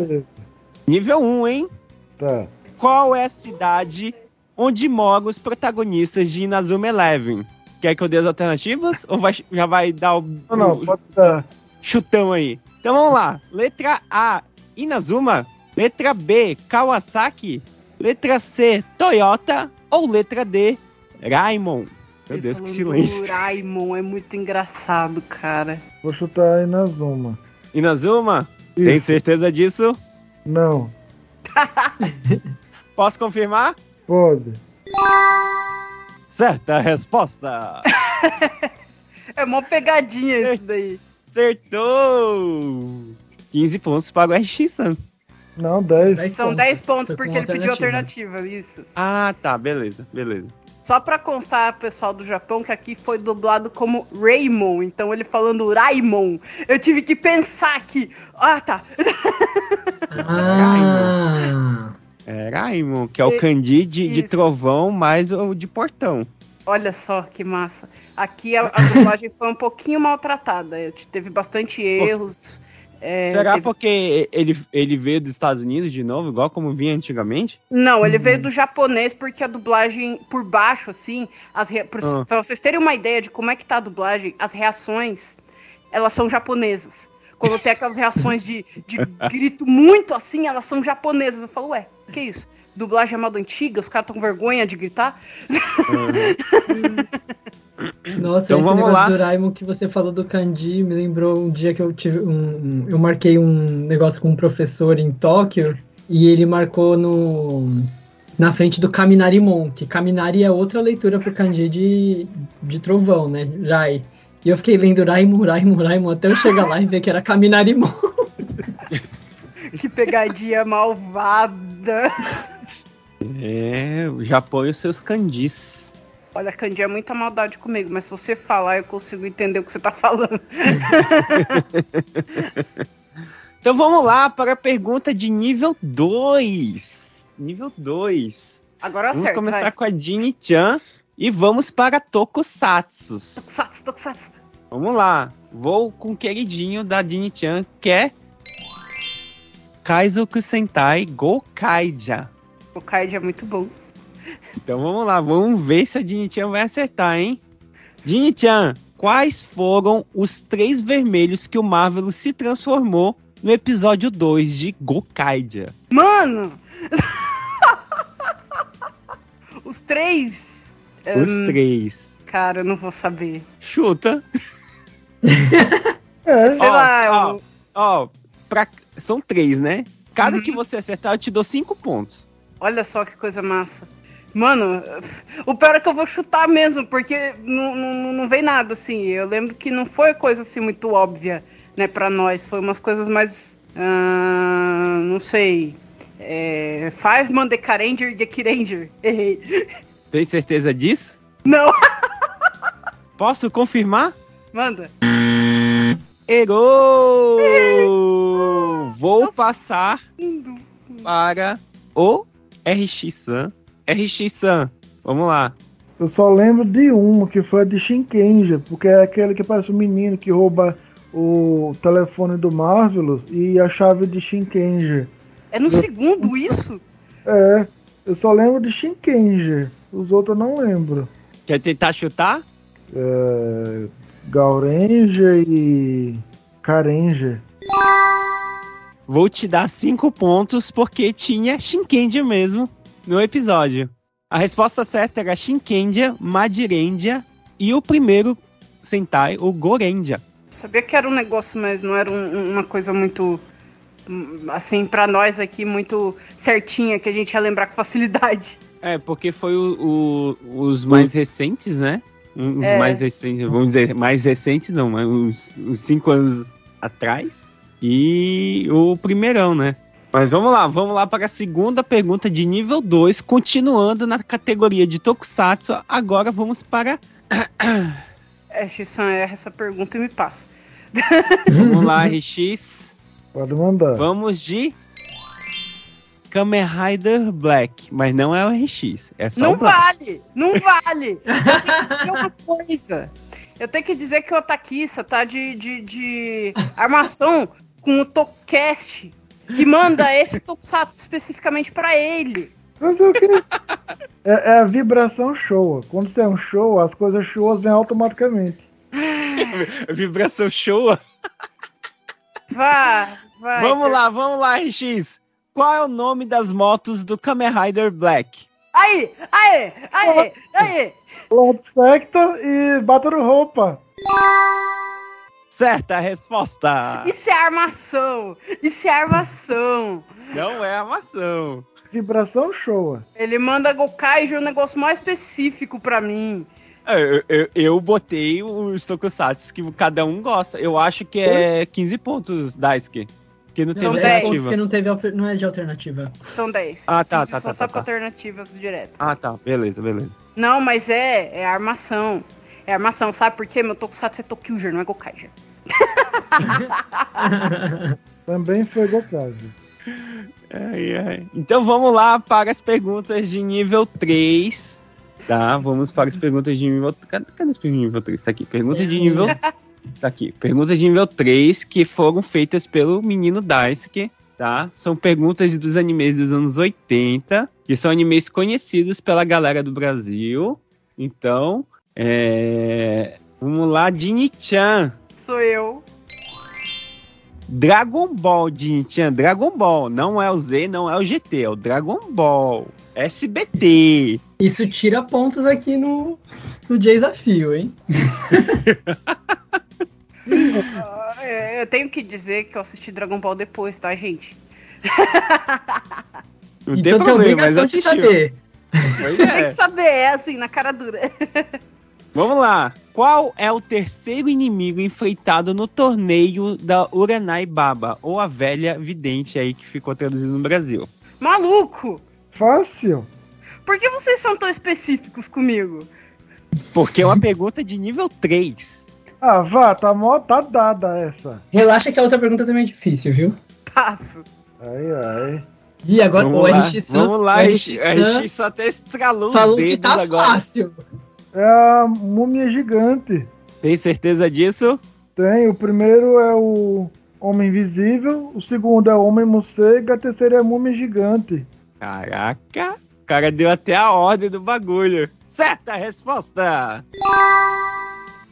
Nível 1, hein? Tá. Qual é a cidade onde moram os protagonistas de Inazuma Eleven? Quer que eu dê as alternativas? Ou vai- já vai dar o, Não, não, o pode dar. chutão aí? Então vamos lá. Letra A, Inazuma. Letra B, Kawasaki. Letra C, Toyota. Ou letra D, Raimon. Meu Ele Deus, que silêncio. Raimon é muito engraçado, cara. Vou chutar. Inazuma, tem Isso. certeza disso? Não. Posso confirmar? Pode. Certa resposta. É uma pegadinha isso daí. Acertou! 15 pontos para o RX Sun. Não, 10. 10 São 10 pontos Tô com porque ele pediu alternativa, isso. Ah, tá, beleza, beleza. Só pra constar, pessoal do Japão, que aqui foi dublado como Raymond. Então ele falando Raimon. Eu tive que pensar aqui. Ah, tá. Ah, É Raimon, que é o E- kanji de, trovão mais o de portão. Olha só que massa. Aqui a, a dublagem foi um pouquinho maltratada. Teve bastante erros. É, Será teve- porque ele, ele veio dos Estados Unidos de novo, igual como vinha antigamente? Não, ele Uhum. veio do japonês porque a dublagem por baixo, assim, as rea... por- Ah. pra vocês terem uma ideia de como é que tá a dublagem, as reações, elas são japonesas. Quando tem aquelas reações de, de grito muito assim, elas são japonesas. Eu falo, ué, que isso? Dublagem é moda antiga, os caras estão com vergonha de gritar? Nossa, Então esse vamos negócio lá. do Doraemon que você falou do kanji me lembrou um dia que eu tive um, um- eu marquei um negócio com um professor em Tóquio e ele marcou no na frente do Kaminarimon, que Kaminari é outra leitura pro kanji de, de trovão, né? Rai. E eu fiquei lendo Raimon, Raimon, Raimon até eu chegar lá e ver que era Kaminarimon. Que pegadinha malvada. É, o Japão e os seus candis. Olha, Candy é muita maldade comigo, mas se você falar, eu consigo entender o que você tá falando. Então vamos lá para a pergunta de nível 2. Nível 2. Agora Vamos acerta, começar vai. com a Dini-chan e vamos para Tokusatsu. Tokusatsu, tokusatsu. Vamos lá. Vou com o queridinho da Dini-chan, que é Kaizoku Sentai Gokaija. O Kaide é muito bom. Então vamos lá, vamos ver se a Dini-chan vai acertar, hein? Dini-chan, quais foram os três vermelhos que o Marvel se transformou no episódio 2 de Gokaija? Mano! Os três. Os Hum, três. Cara, eu não vou saber. Chuta. É, Sei Ó, lá, ó, eu- Ó, pra- são três, né? Cada Uhum. que você acertar, eu te dou cinco pontos. olha só que coisa massa. Mano, o pior é que eu vou chutar mesmo, porque não, não, não vem nada assim. Eu lembro que não foi coisa assim muito óbvia, né, pra nós. Foi umas coisas mais. ah, não sei. É, Five Man The Karanger The Kiranger. Errei. Tem certeza disso? Não, Posso confirmar? manda. Errou! Vou Nossa. passar para o RX-san. RX-san, vamos lá. eu só lembro de uma, que foi a de Shinkenja, porque é aquele que parece um menino que rouba o telefone do Marvelous e a chave de Shinkenja. É no segundo isso? É, eu só lembro de Shinkenja, os outros eu não lembro. Quer tentar chutar? É, Gaurenja e Karenja. Vou te dar cinco pontos porque tinha Shinkenja mesmo no episódio. A resposta certa era Shinkenja, Madirenja e o primeiro Sentai, o Gorenja. Sabia que era um negócio, mas não era um- uma coisa muito. Assim, pra nós aqui, muito certinha, que a gente ia lembrar com facilidade. É, porque foi o- o- os mais recentes, né? Um- Os É. mais recentes, vamos dizer, mais recentes não, mas uns, uns cinco anos atrás. E o primeirão, né? Mas vamos lá, vamos lá para a segunda pergunta de nível 2, continuando na categoria de Tokusatsu. Agora vamos para. É, Xissan, erra essa pergunta e me passa. Vamos lá, RX. Pode mandar. Vamos de. Kamen Rider Black. Mas não é o RX, é só não o Black. vale! Não vale! Eu tenho que dizer uma coisa. Eu tenho que dizer que o Otakissa tá de, de, de armação com o Tokcast, que manda esse Tokusatsu especificamente pra ele. Que? É, é a vibração show. Quando tem um show, as coisas shows vêm automaticamente. Vibração show. Vá, vai. Vamos lá, vamos lá, RX. Qual é o nome das motos do Kamen Rider Black? Aí, aí, aí, aí. Lord Sector e Battle Roupa. Certa resposta. Isso é armação! Isso é armação! Não é armação. Vibração show. Ele manda Gokaijo um negócio mais específico pra mim. É, Eu, eu, eu botei os tokusatsu que cada um gosta. Eu acho que é 15 pontos, Daisuke. Que não São teve alternativa. Você não teve não é de alternativa. São 10. Ah, tá, Esses tá, São tá, só tá, com tá. alternativas direto. Ah, tá. Beleza, beleza. Não, mas é, é armação. É armação, sabe por quê? Meu Tokusatsu é Tokyuger, não é Gokaiger. Também foi Gokage. Ai, ai. Então vamos lá para as perguntas de nível 3. Tá, vamos para as perguntas de nível. Cadê, cadê as perguntas de nível 3? Tá aqui. Pergunta de nível Tá aqui. Perguntas de nível 3 que foram feitas pelo menino Daisuke, tá? São perguntas dos animes dos anos 80, que são animes conhecidos pela galera do Brasil. Então, é... vamos lá, Dini-chan. Sou eu. Dragon Ball, Dini-chan, Dragon Ball. Não é o Z, não é o GT, é o Dragon Ball. SBT. Isso tira pontos aqui no, no desafio, hein? É, eu tenho que dizer que eu assisti Dragon Ball depois, tá, gente? Não então tem tem problema, mas obrigação de assistiu. saber. Pois Tem é. que saber, é assim, na cara dura. Vamos lá. Qual é o terceiro inimigo enfrentado no torneio da Uranai Baba, ou a velha vidente aí que ficou traduzido no Brasil? Maluco! Fácil. Por que vocês são tão específicos comigo? Porque é uma pergunta de nível 3. Ah, vá, tá, mó, tá dada essa. Relaxa que a outra pergunta também é difícil, viu? Passo. Ai, ai. E agora Vamos o RX vamos lá, o RX, RX Sun RX só até estralou falou os que dedos tá agora. fácil. É a múmia gigante. Tem certeza disso? Tem, o primeiro é o Homem Invisível, o segundo é o Homem Morcego, a terceira é a múmia gigante. Caraca, o cara deu até a ordem do bagulho. Certa resposta!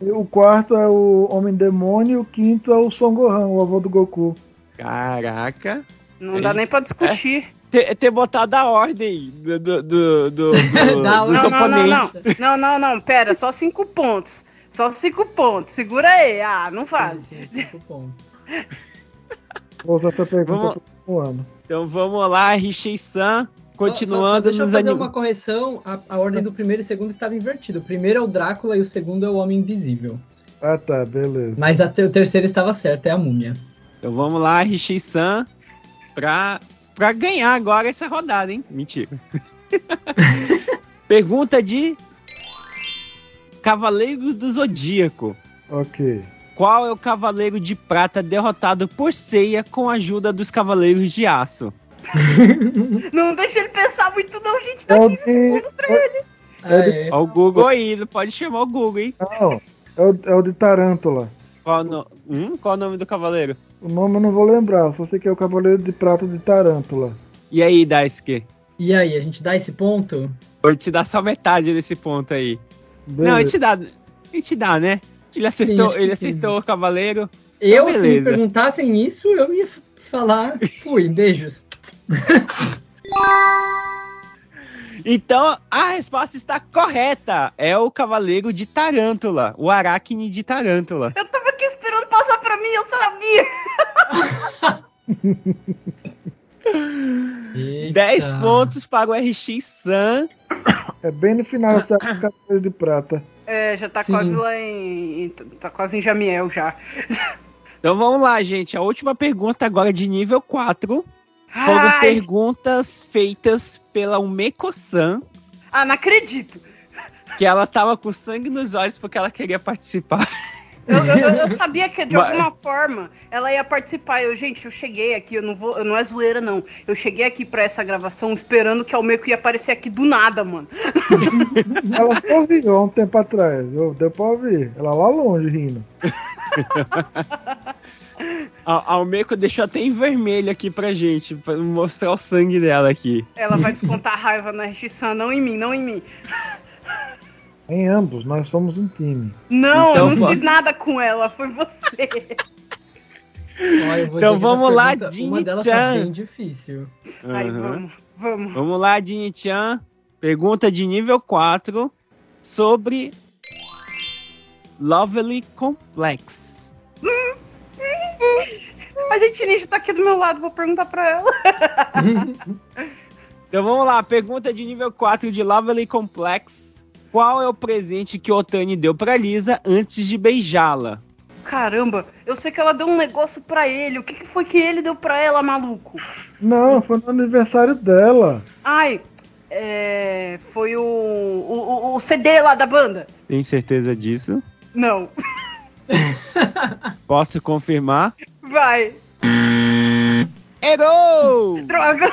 E o quarto é o Homem Demônio e o quinto é o Son Gohan, o avô do Goku. Caraca. Não dá nem pra discutir. Ter, ter botado a ordem do, do, do, do- do- Da dos Não, não, não, oponentes. não. Não, não, não. Pera, só cinco pontos. Só cinco pontos. Segura aí. Ah, não faz. Cinco pontos. Vou usar essa pergunta Vamos- pro próximo ano. Então vamos lá, Richei-san. Só- só- Continuando deixa eu fazer animes. uma correção. A, a ordem do primeiro e segundo estava invertida. O primeiro é o Drácula e o segundo é o Homem Invisível. Ah, tá, beleza. Mas a te- o terceiro estava certo, é a múmia. Então vamos lá, Richei-san, pra, pra ganhar agora essa rodada, hein? Mentira. Pergunta de Cavaleiro do Zodíaco. Ok. Qual é o Cavaleiro de Prata derrotado por Seiya com a ajuda dos Cavaleiros de Aço? Não deixa ele pensar muito, não, gente. É Dá o 15 de. segundos pra ele. Ah, é. Ó o Google aí, não pode chamar o Google, hein? Não, é o, é o de Tarântula. Qual, no... hum? Qual o nome do cavaleiro? O nome eu não vou lembrar, só sei que é o Cavaleiro de Prata de Tarântula. E aí, Daisuke? E aí, a gente dá esse ponto? Vou te dar só metade desse ponto aí. Beleza. Não, a gente dá. A gente dá, né? Ele acertou, que ele sim. acertou o cavaleiro. Eu, se me perguntassem isso, eu ia falar, fui, beijos. Então, a resposta está correta. É o cavaleiro de Tarântula. O Aracne de Tarântula. Eu tava aqui esperando passar pra mim, eu sabia. Eita. 10 pontos para o RX Sun. É bem no final essa Cavaleiro de Prata. É, já tá Sim. quase lá em. em- Tá quase em Jamiel já. Então vamos lá, gente. A última pergunta agora de nível 4. Foram Ai, perguntas feitas pela Umeko-san. Ah, não acredito. Que ela tava com sangue nos olhos porque ela queria participar. Eu, eu- eu- sabia que de Mas- alguma forma ela ia participar. Eu, gente, eu cheguei aqui, eu não vou, eu não é zoeira não. Eu cheguei aqui pra essa gravação esperando que a Almeco ia aparecer aqui do nada, mano. Ela só ouviu há um tempo atrás. Eu- Deu pra ouvir. Ela lá longe rindo. A, a Umeko deixou até em vermelho aqui pra gente, pra mostrar o sangue dela aqui. Ela vai descontar a raiva na RX-San, não em mim, não em mim. Em ambos, nós somos um time. Não, Então eu não fiz nada com ela, foi você. Ó, Então vamos lá, pergunta, Uma delas tá Dini-chan. bem difícil. Aí, Aham. vamos, vamos. Vamos lá, Dini-chan. Pergunta de nível 4 sobre Lovely Complex. A gente ninja tá aqui do meu lado, vou perguntar pra ela. Então vamos lá, pergunta de nível 4 de Lovely Complex. Qual é o presente que Otani deu pra Lisa antes de beijá-la? Caramba, eu sei que ela deu um negócio pra ele. O que, que foi que ele deu pra ela, maluco? Não, foi no aniversário dela. Ai, é, foi o, o, o- o CD lá da banda. Tem certeza disso? Não, Posso confirmar? vai. Errou! Droga.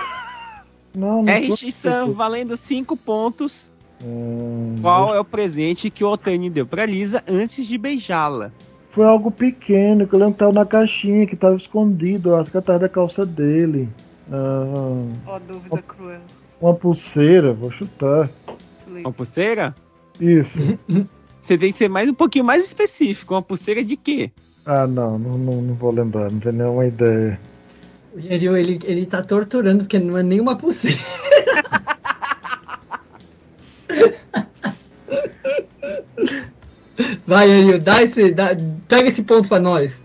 Não, não RX Sam valendo 5 pontos. Hum, Qual é o presente que o Otani deu pra Lisa antes de beijá-la? Foi algo pequeno, que eu lembro que tava na caixinha, que tava escondido, acho que atrás da calça dele. Ah, Ó, dúvida cruel. uma pulseira, vou chutar. Uma pulseira? Isso. Você tem que ser mais um pouquinho mais específico. Uma pulseira de quê? Ah, não, não, não, não vou lembrar, não tenho nenhuma ideia. O ele, ele tá torturando, porque não é nenhuma pulseira. Vai, Yeril, dá esse, dá, pega esse ponto pra nós.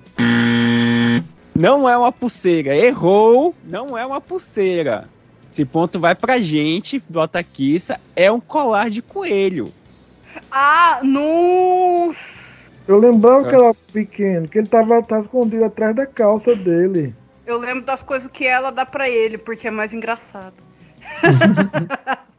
Não é uma pulseira. Errou. Não é uma pulseira. Esse ponto vai pra gente, do Otaquissa. É um colar de coelho. Ah, nossa! Eu lembrava É. que era pequeno, que ele tava, tava escondido atrás da calça dele. Eu lembro das coisas que ela dá pra ele, porque é mais engraçado.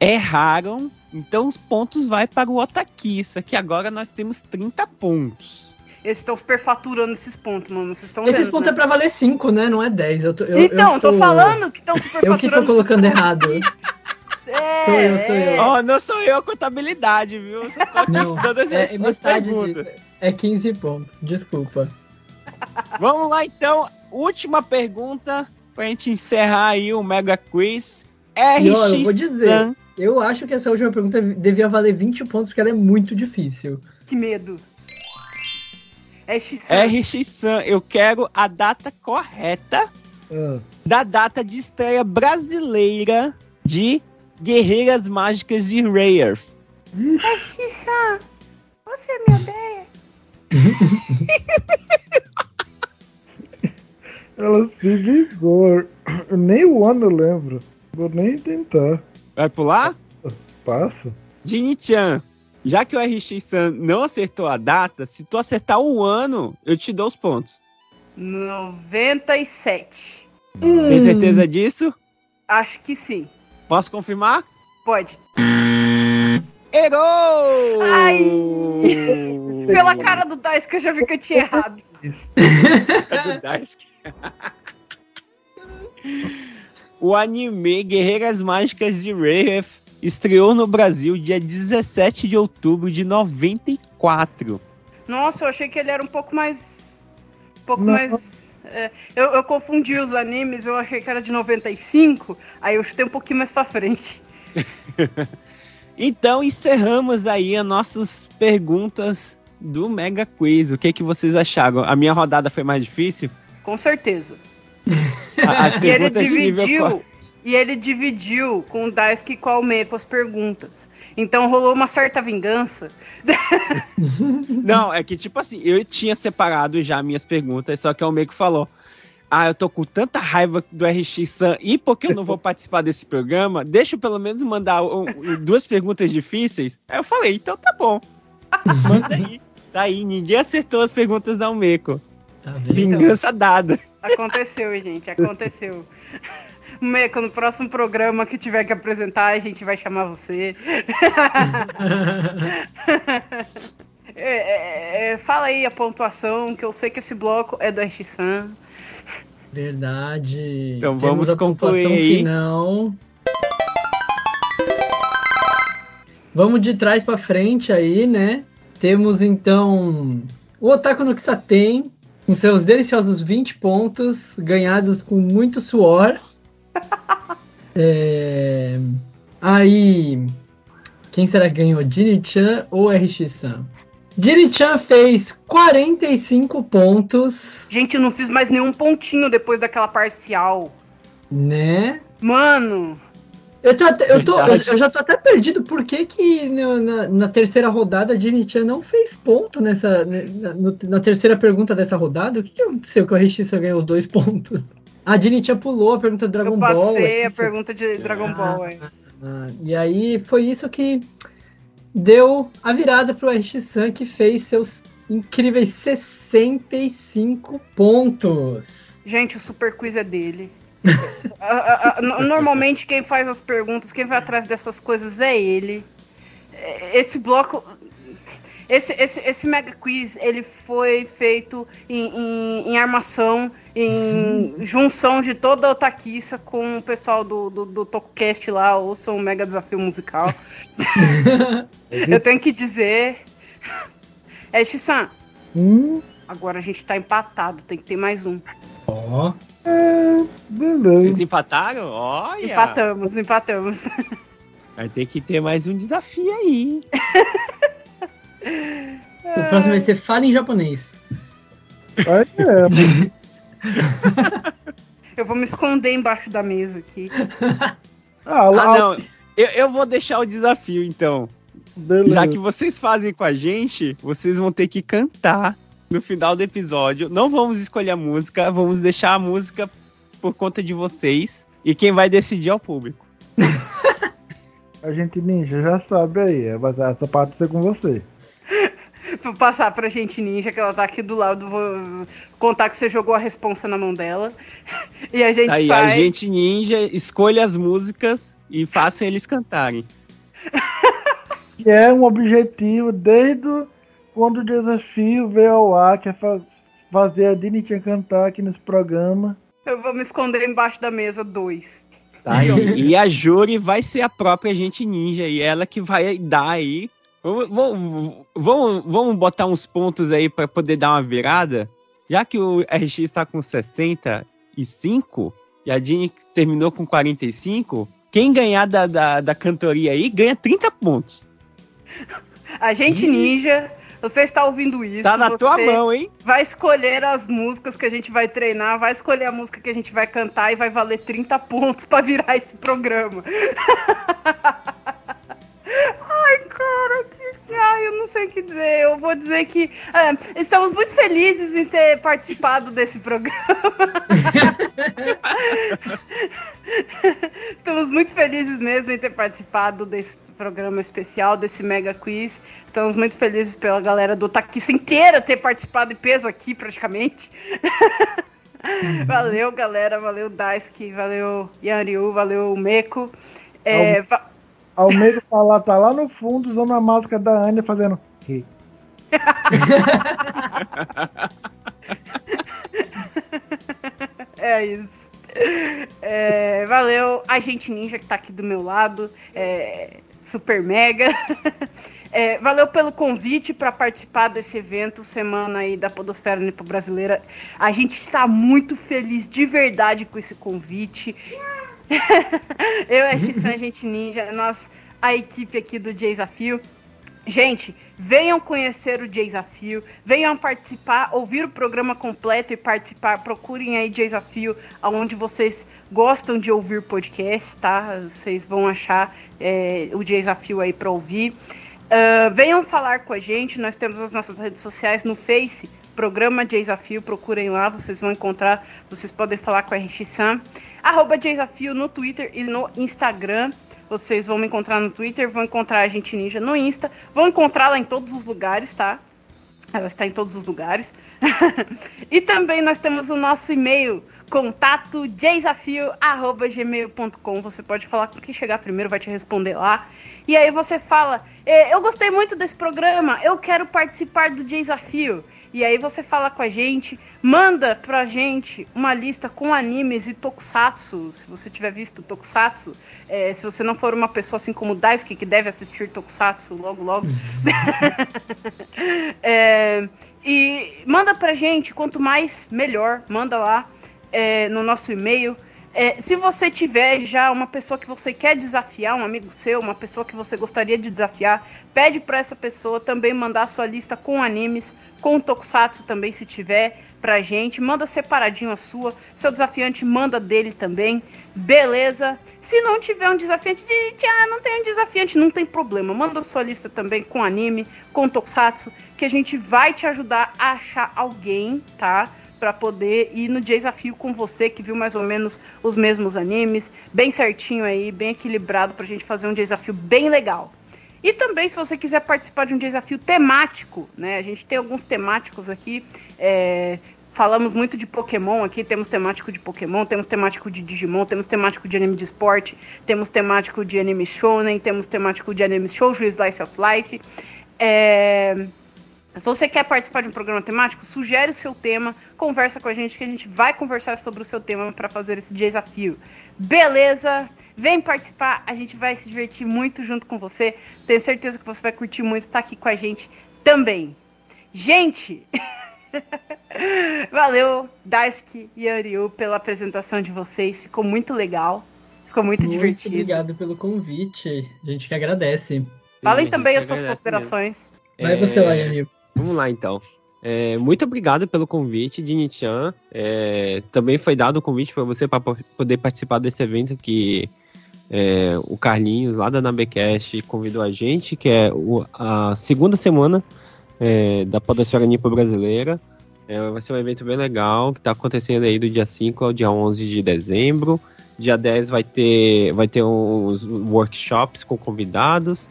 Erraram. Então os pontos vai para o Otaquissa, que agora nós temos 30 pontos. Eles estão superfaturando esses pontos, mano. Vocês estão Esses vendo, pontos né? é pra valer 5, né? Não é 10. Eu tô, eu, Então, eu tô falando que estão Eu superfaturando. que tô colocando errado. É, Sou eu, sou eu. Ó, não sou eu a contabilidade, viu? Eu só tô aqui Não, dando as, é, é metade perguntas. disso. É 15 pontos. Desculpa. Vamos lá então, última pergunta pra gente encerrar aí o Mega Quiz. E, ó, eu vou RX dizer. San. Eu acho que essa última pergunta devia valer 20 pontos, porque ela é muito difícil. Que medo. X. RX San, eu quero a data correta Ah, da data de estreia brasileira de Guerreiras Mágicas de Rare. X-San, você é me odeia? ela se vigor. Nem o ano eu lembro. Vou nem tentar. Vai pular? Passa. Jini-chan, já que o RX San não acertou a data, se tu acertar o ano, eu te dou os pontos. 97. Tem certeza disso? Acho que sim. Posso confirmar? Pode. Errou! Ai! Pela cara do Dice que eu já vi que eu tinha errado. É do Daisuke. o anime Guerreiras Mágicas de Rayef estreou no Brasil dia 17 de outubro de 94. Nossa, eu achei que ele era um pouco mais. Um pouco Não. mais. É, eu, eu confundi os animes, eu achei que era de 95, aí eu chutei um pouquinho mais pra frente. Então encerramos aí as nossas perguntas do Mega Quiz. O que, que vocês acharam? A minha rodada foi mais difícil? Com certeza. As E ele perguntas de nível dividiu. E ele dividiu com o Daisuke e com as perguntas. Então rolou uma certa vingança. Não, é que tipo assim, eu tinha separado já minhas perguntas, só que o Meiko falou: Ah, eu tô com tanta raiva do RX Sun e porque eu não vou participar desse programa, deixa eu pelo menos mandar um- duas perguntas difíceis. Aí eu falei: Então tá bom. Manda aí. Tá aí, ninguém acertou as perguntas da Almeco. Tá? Vingança dada. Aconteceu, gente, aconteceu. Meco, no próximo programa que tiver que apresentar, a gente vai chamar você. É, é, é, fala aí a pontuação, que eu sei que esse bloco é do RX-San. Verdade. Então Temos vamos a pontuação concluir aí. Final. Vamos de trás pra frente aí, né? Temos então o Otaku no Kisaten, com seus deliciosos 20 pontos, ganhados com muito suor. É, Aí, quem será que ganhou? Jiri-chan ou RX-san? Jiri-chan fez 45 pontos, Gente, eu não fiz mais nenhum pontinho depois daquela parcial. né? Mano, Eu, tô até- eu, tô- eu- eu já tô até perdido. Por que, que na, na terceira rodada a Jin-chan não fez ponto nessa. né, Na, no- na terceira pergunta dessa rodada? O que, que aconteceu que o RX só ganhou dois pontos? A Jin-chan pulou a pergunta do Dragon eu Ball. passei é a isso? pergunta de Dragon Ah. Ball, é. Ah, e aí foi isso que deu a virada pro RX-san, que fez seus incríveis 65 pontos. Gente, o super quiz é dele. No- Normalmente quem faz as perguntas, quem vai atrás dessas coisas é ele. É, Esse bloco. Esse, esse, esse mega quiz ele foi feito em, em, em armação, em junção de toda a otaquiça com o pessoal do, do, do TokuCast lá, ouçam o Mega Desafio Musical. Eu tenho que dizer. É, Shisan, Hum, agora a gente tá empatado, tem que ter mais um. Ó. é, beleza. Vocês empataram? Olha! Empatamos, empatamos. Vai ter que ter mais um desafio aí. O próximo vai ser Fala em japonês. Aí é. Eu vou me esconder embaixo da mesa aqui. Ah, lá, Ah, não. Eu, eu vou deixar o desafio, então. beleza. Já que vocês fazem com a gente, vocês vão ter que cantar no final do episódio. Não vamos escolher a música, vamos deixar a música por conta de vocês. E quem vai decidir é o público. A gente ninja já sabe aí. é, Mas essa parte ser com você. Passar pra gente ninja, que ela tá aqui do lado. Vou contar que você jogou a responsa na mão dela. E a gente Aí, faz. a gente ninja, escolha as músicas e façam eles cantarem. Que é um objetivo desde quando o desafio veio ao ar, que é fa- fazer a Dinitinha cantar aqui nesse programa. Eu vou me esconder embaixo da mesa dois. Tá? E, e a Júri vai ser a própria gente ninja e ela que vai dar aí. Vamos, vamos, vamos, botar uns pontos aí para poder dar uma virada. Já que o RX está com 65 e a Dini terminou com 45, quem ganhar da, da, da cantoria aí ganha 30 pontos. A gente ninja, você está ouvindo isso. Tá na tua mão, hein? Vai escolher as músicas que a gente vai treinar, vai escolher a música que a gente vai cantar e vai valer 30 pontos pra virar esse programa. Ai, cara, que... Ai, eu não sei o que dizer. Eu vou dizer que é, estamos muito felizes em ter participado desse programa. estamos muito felizes mesmo em ter participado desse programa especial, desse mega quiz. Estamos muito felizes pela galera do Taquiça inteira ter participado em peso aqui, praticamente. valeu, galera. Valeu, Daisuke. Valeu, Yanryu. Valeu, Meco. É, va- Almeida tá lá, tá lá no fundo usando a máscara da Anya fazendo. "Ri". É isso. É, valeu, a gente ninja que tá aqui do meu lado. é, super mega. É, valeu pelo convite para participar desse evento, semana aí da Podosfera Nipo Brasileira. A gente está muito feliz de verdade com esse convite. Eu, Xissan, a gente ninja, nós, a equipe aqui do Desafio. Gente, venham conhecer o Desafio, venham participar, ouvir o programa completo e participar. Procurem aí Desafio, aonde vocês gostam de ouvir podcast, tá? Vocês vão achar é, o Desafio aí para ouvir. Ah, venham falar com a gente, nós temos as nossas redes sociais no Face, programa Desafio, procurem lá, vocês vão encontrar, vocês podem falar com a RX Sam. Arroba Desafio no Twitter e no Instagram. Vocês vão me encontrar no Twitter, vão encontrar a Gente Ninja no Insta, vão encontrá-la em todos os lugares, tá? Ela está em todos os lugares. e também nós temos o nosso e-mail, contato desafio@gmail.com. Você pode falar com quem chegar primeiro, vai te responder lá. E aí você fala: "Eh, "Eu gostei muito desse programa, eu quero participar do desafio". E aí você fala com a gente, manda pra gente uma lista com animes e tokusatsu, se você tiver visto tokusatsu. É, se você não for uma pessoa assim como o Daisuke, que deve assistir tokusatsu logo, logo. É, e manda pra gente, quanto mais, melhor. Manda lá é, no nosso e-mail. É, se você tiver já uma pessoa que você quer desafiar, um amigo seu, uma pessoa que você gostaria de desafiar, pede para essa pessoa também mandar sua lista com animes, com tokusatsu também, se tiver, pra gente. Manda separadinho a sua. Seu desafiante manda dele também. Beleza. Se não tiver um desafiante, de, ah, não tem um desafiante, não tem problema. Manda sua lista também com anime, com tokusatsu, que a gente vai te ajudar a achar alguém, tá? Pra poder ir no desafio com você, que viu mais ou menos os mesmos animes, bem certinho aí, bem equilibrado, pra gente fazer um desafio bem legal. E também, se você quiser participar de um desafio temático, né? A gente tem alguns temáticos aqui. é, falamos muito de Pokémon aqui, temos temático de Pokémon, temos temático de Digimon, temos temático de anime de esporte, temos temático de anime shonen, temos temático de anime shoujo slice of life. É, se você quer participar de um programa temático, sugere o seu tema, conversa com a gente que a gente vai conversar sobre o seu tema para fazer esse desafio. Beleza? Vem participar, a gente vai se divertir muito junto com você. Tenho certeza que você vai curtir muito estar aqui com a gente também. Gente! Valeu, Daisuke e Ariu, pela apresentação de vocês. Ficou muito legal. Ficou muito, muito divertido. Obrigado pelo convite. A gente que agradece. Falem também as suas considerações. Mesmo. Vai você lá, Ariu. Vamos lá, então. É, muito obrigado pelo convite, Dini-chan. É, também foi dado o convite para você para poder participar desse evento que é, o Carlinhos, lá da Nabecast, convidou a gente, que é o, a segunda semana é, da Podosfera Nipo Brasileira. É, vai ser um evento bem legal, que está acontecendo aí do dia 5 ao dia 11 de dezembro. Dia 10 vai ter, vai ter uns workshops com convidados.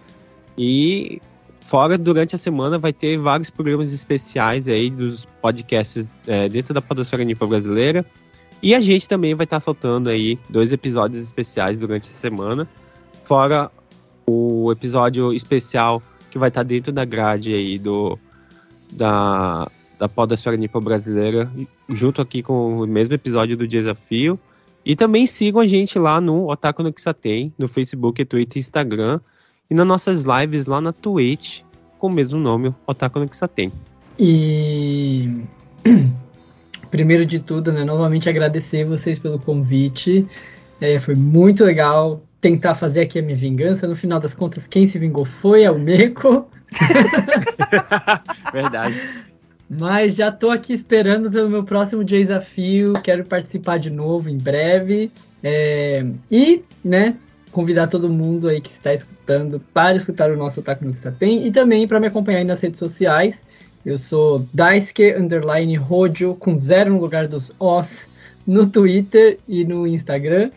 E fora, durante a semana, vai ter vários programas especiais aí dos podcasts é, dentro da Podosfera Nipo Brasileira. E a gente também vai estar tá soltando aí dois episódios especiais durante a semana. Fora o episódio especial que vai estar tá dentro da grade aí do da, da Podosfera Nipo Brasileira, junto aqui com o mesmo episódio do Desafio. E também sigam a gente lá no Otaku no Kisaten, no Facebook, Twitter e Instagram. E nas nossas lives lá na Twitch, com o mesmo nome, Otaku no Kisaten. E primeiro de tudo, né, novamente agradecer vocês pelo convite. É, foi muito legal tentar fazer aqui a minha vingança. No final das contas, quem se vingou foi a Meco. Verdade. Mas já tô aqui esperando pelo meu próximo desafio. Quero participar de novo em breve. É, e, né, convidar todo mundo aí que está escutando para escutar o nosso Otaku no Tem e também para me acompanhar aí nas redes sociais. Eu sou Daisuke Underline Rojo, com zero no lugar dos Os, no Twitter e no Instagram.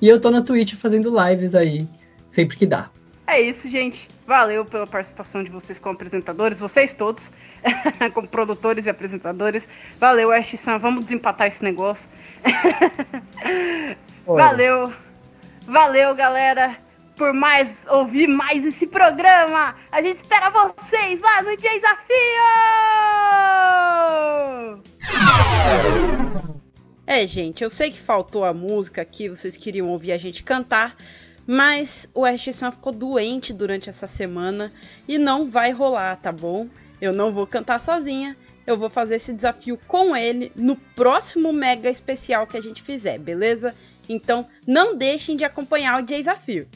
E eu tô na Twitch fazendo lives aí, sempre que dá. É isso, gente. Valeu pela participação de vocês como apresentadores, vocês todos, como produtores e apresentadores. Valeu, Ash Sam. Vamos desempatar esse negócio. Valeu. Valeu, galera por mais ouvir mais esse programa. A gente espera vocês lá no Desafio! É, gente, eu sei que faltou a música aqui, vocês queriam ouvir a gente cantar, mas o Ash ficou doente durante essa semana e não vai rolar, tá bom? Eu não vou cantar sozinha, eu vou fazer esse desafio com ele no próximo mega especial que a gente fizer, beleza? Então não deixem de acompanhar o desafio.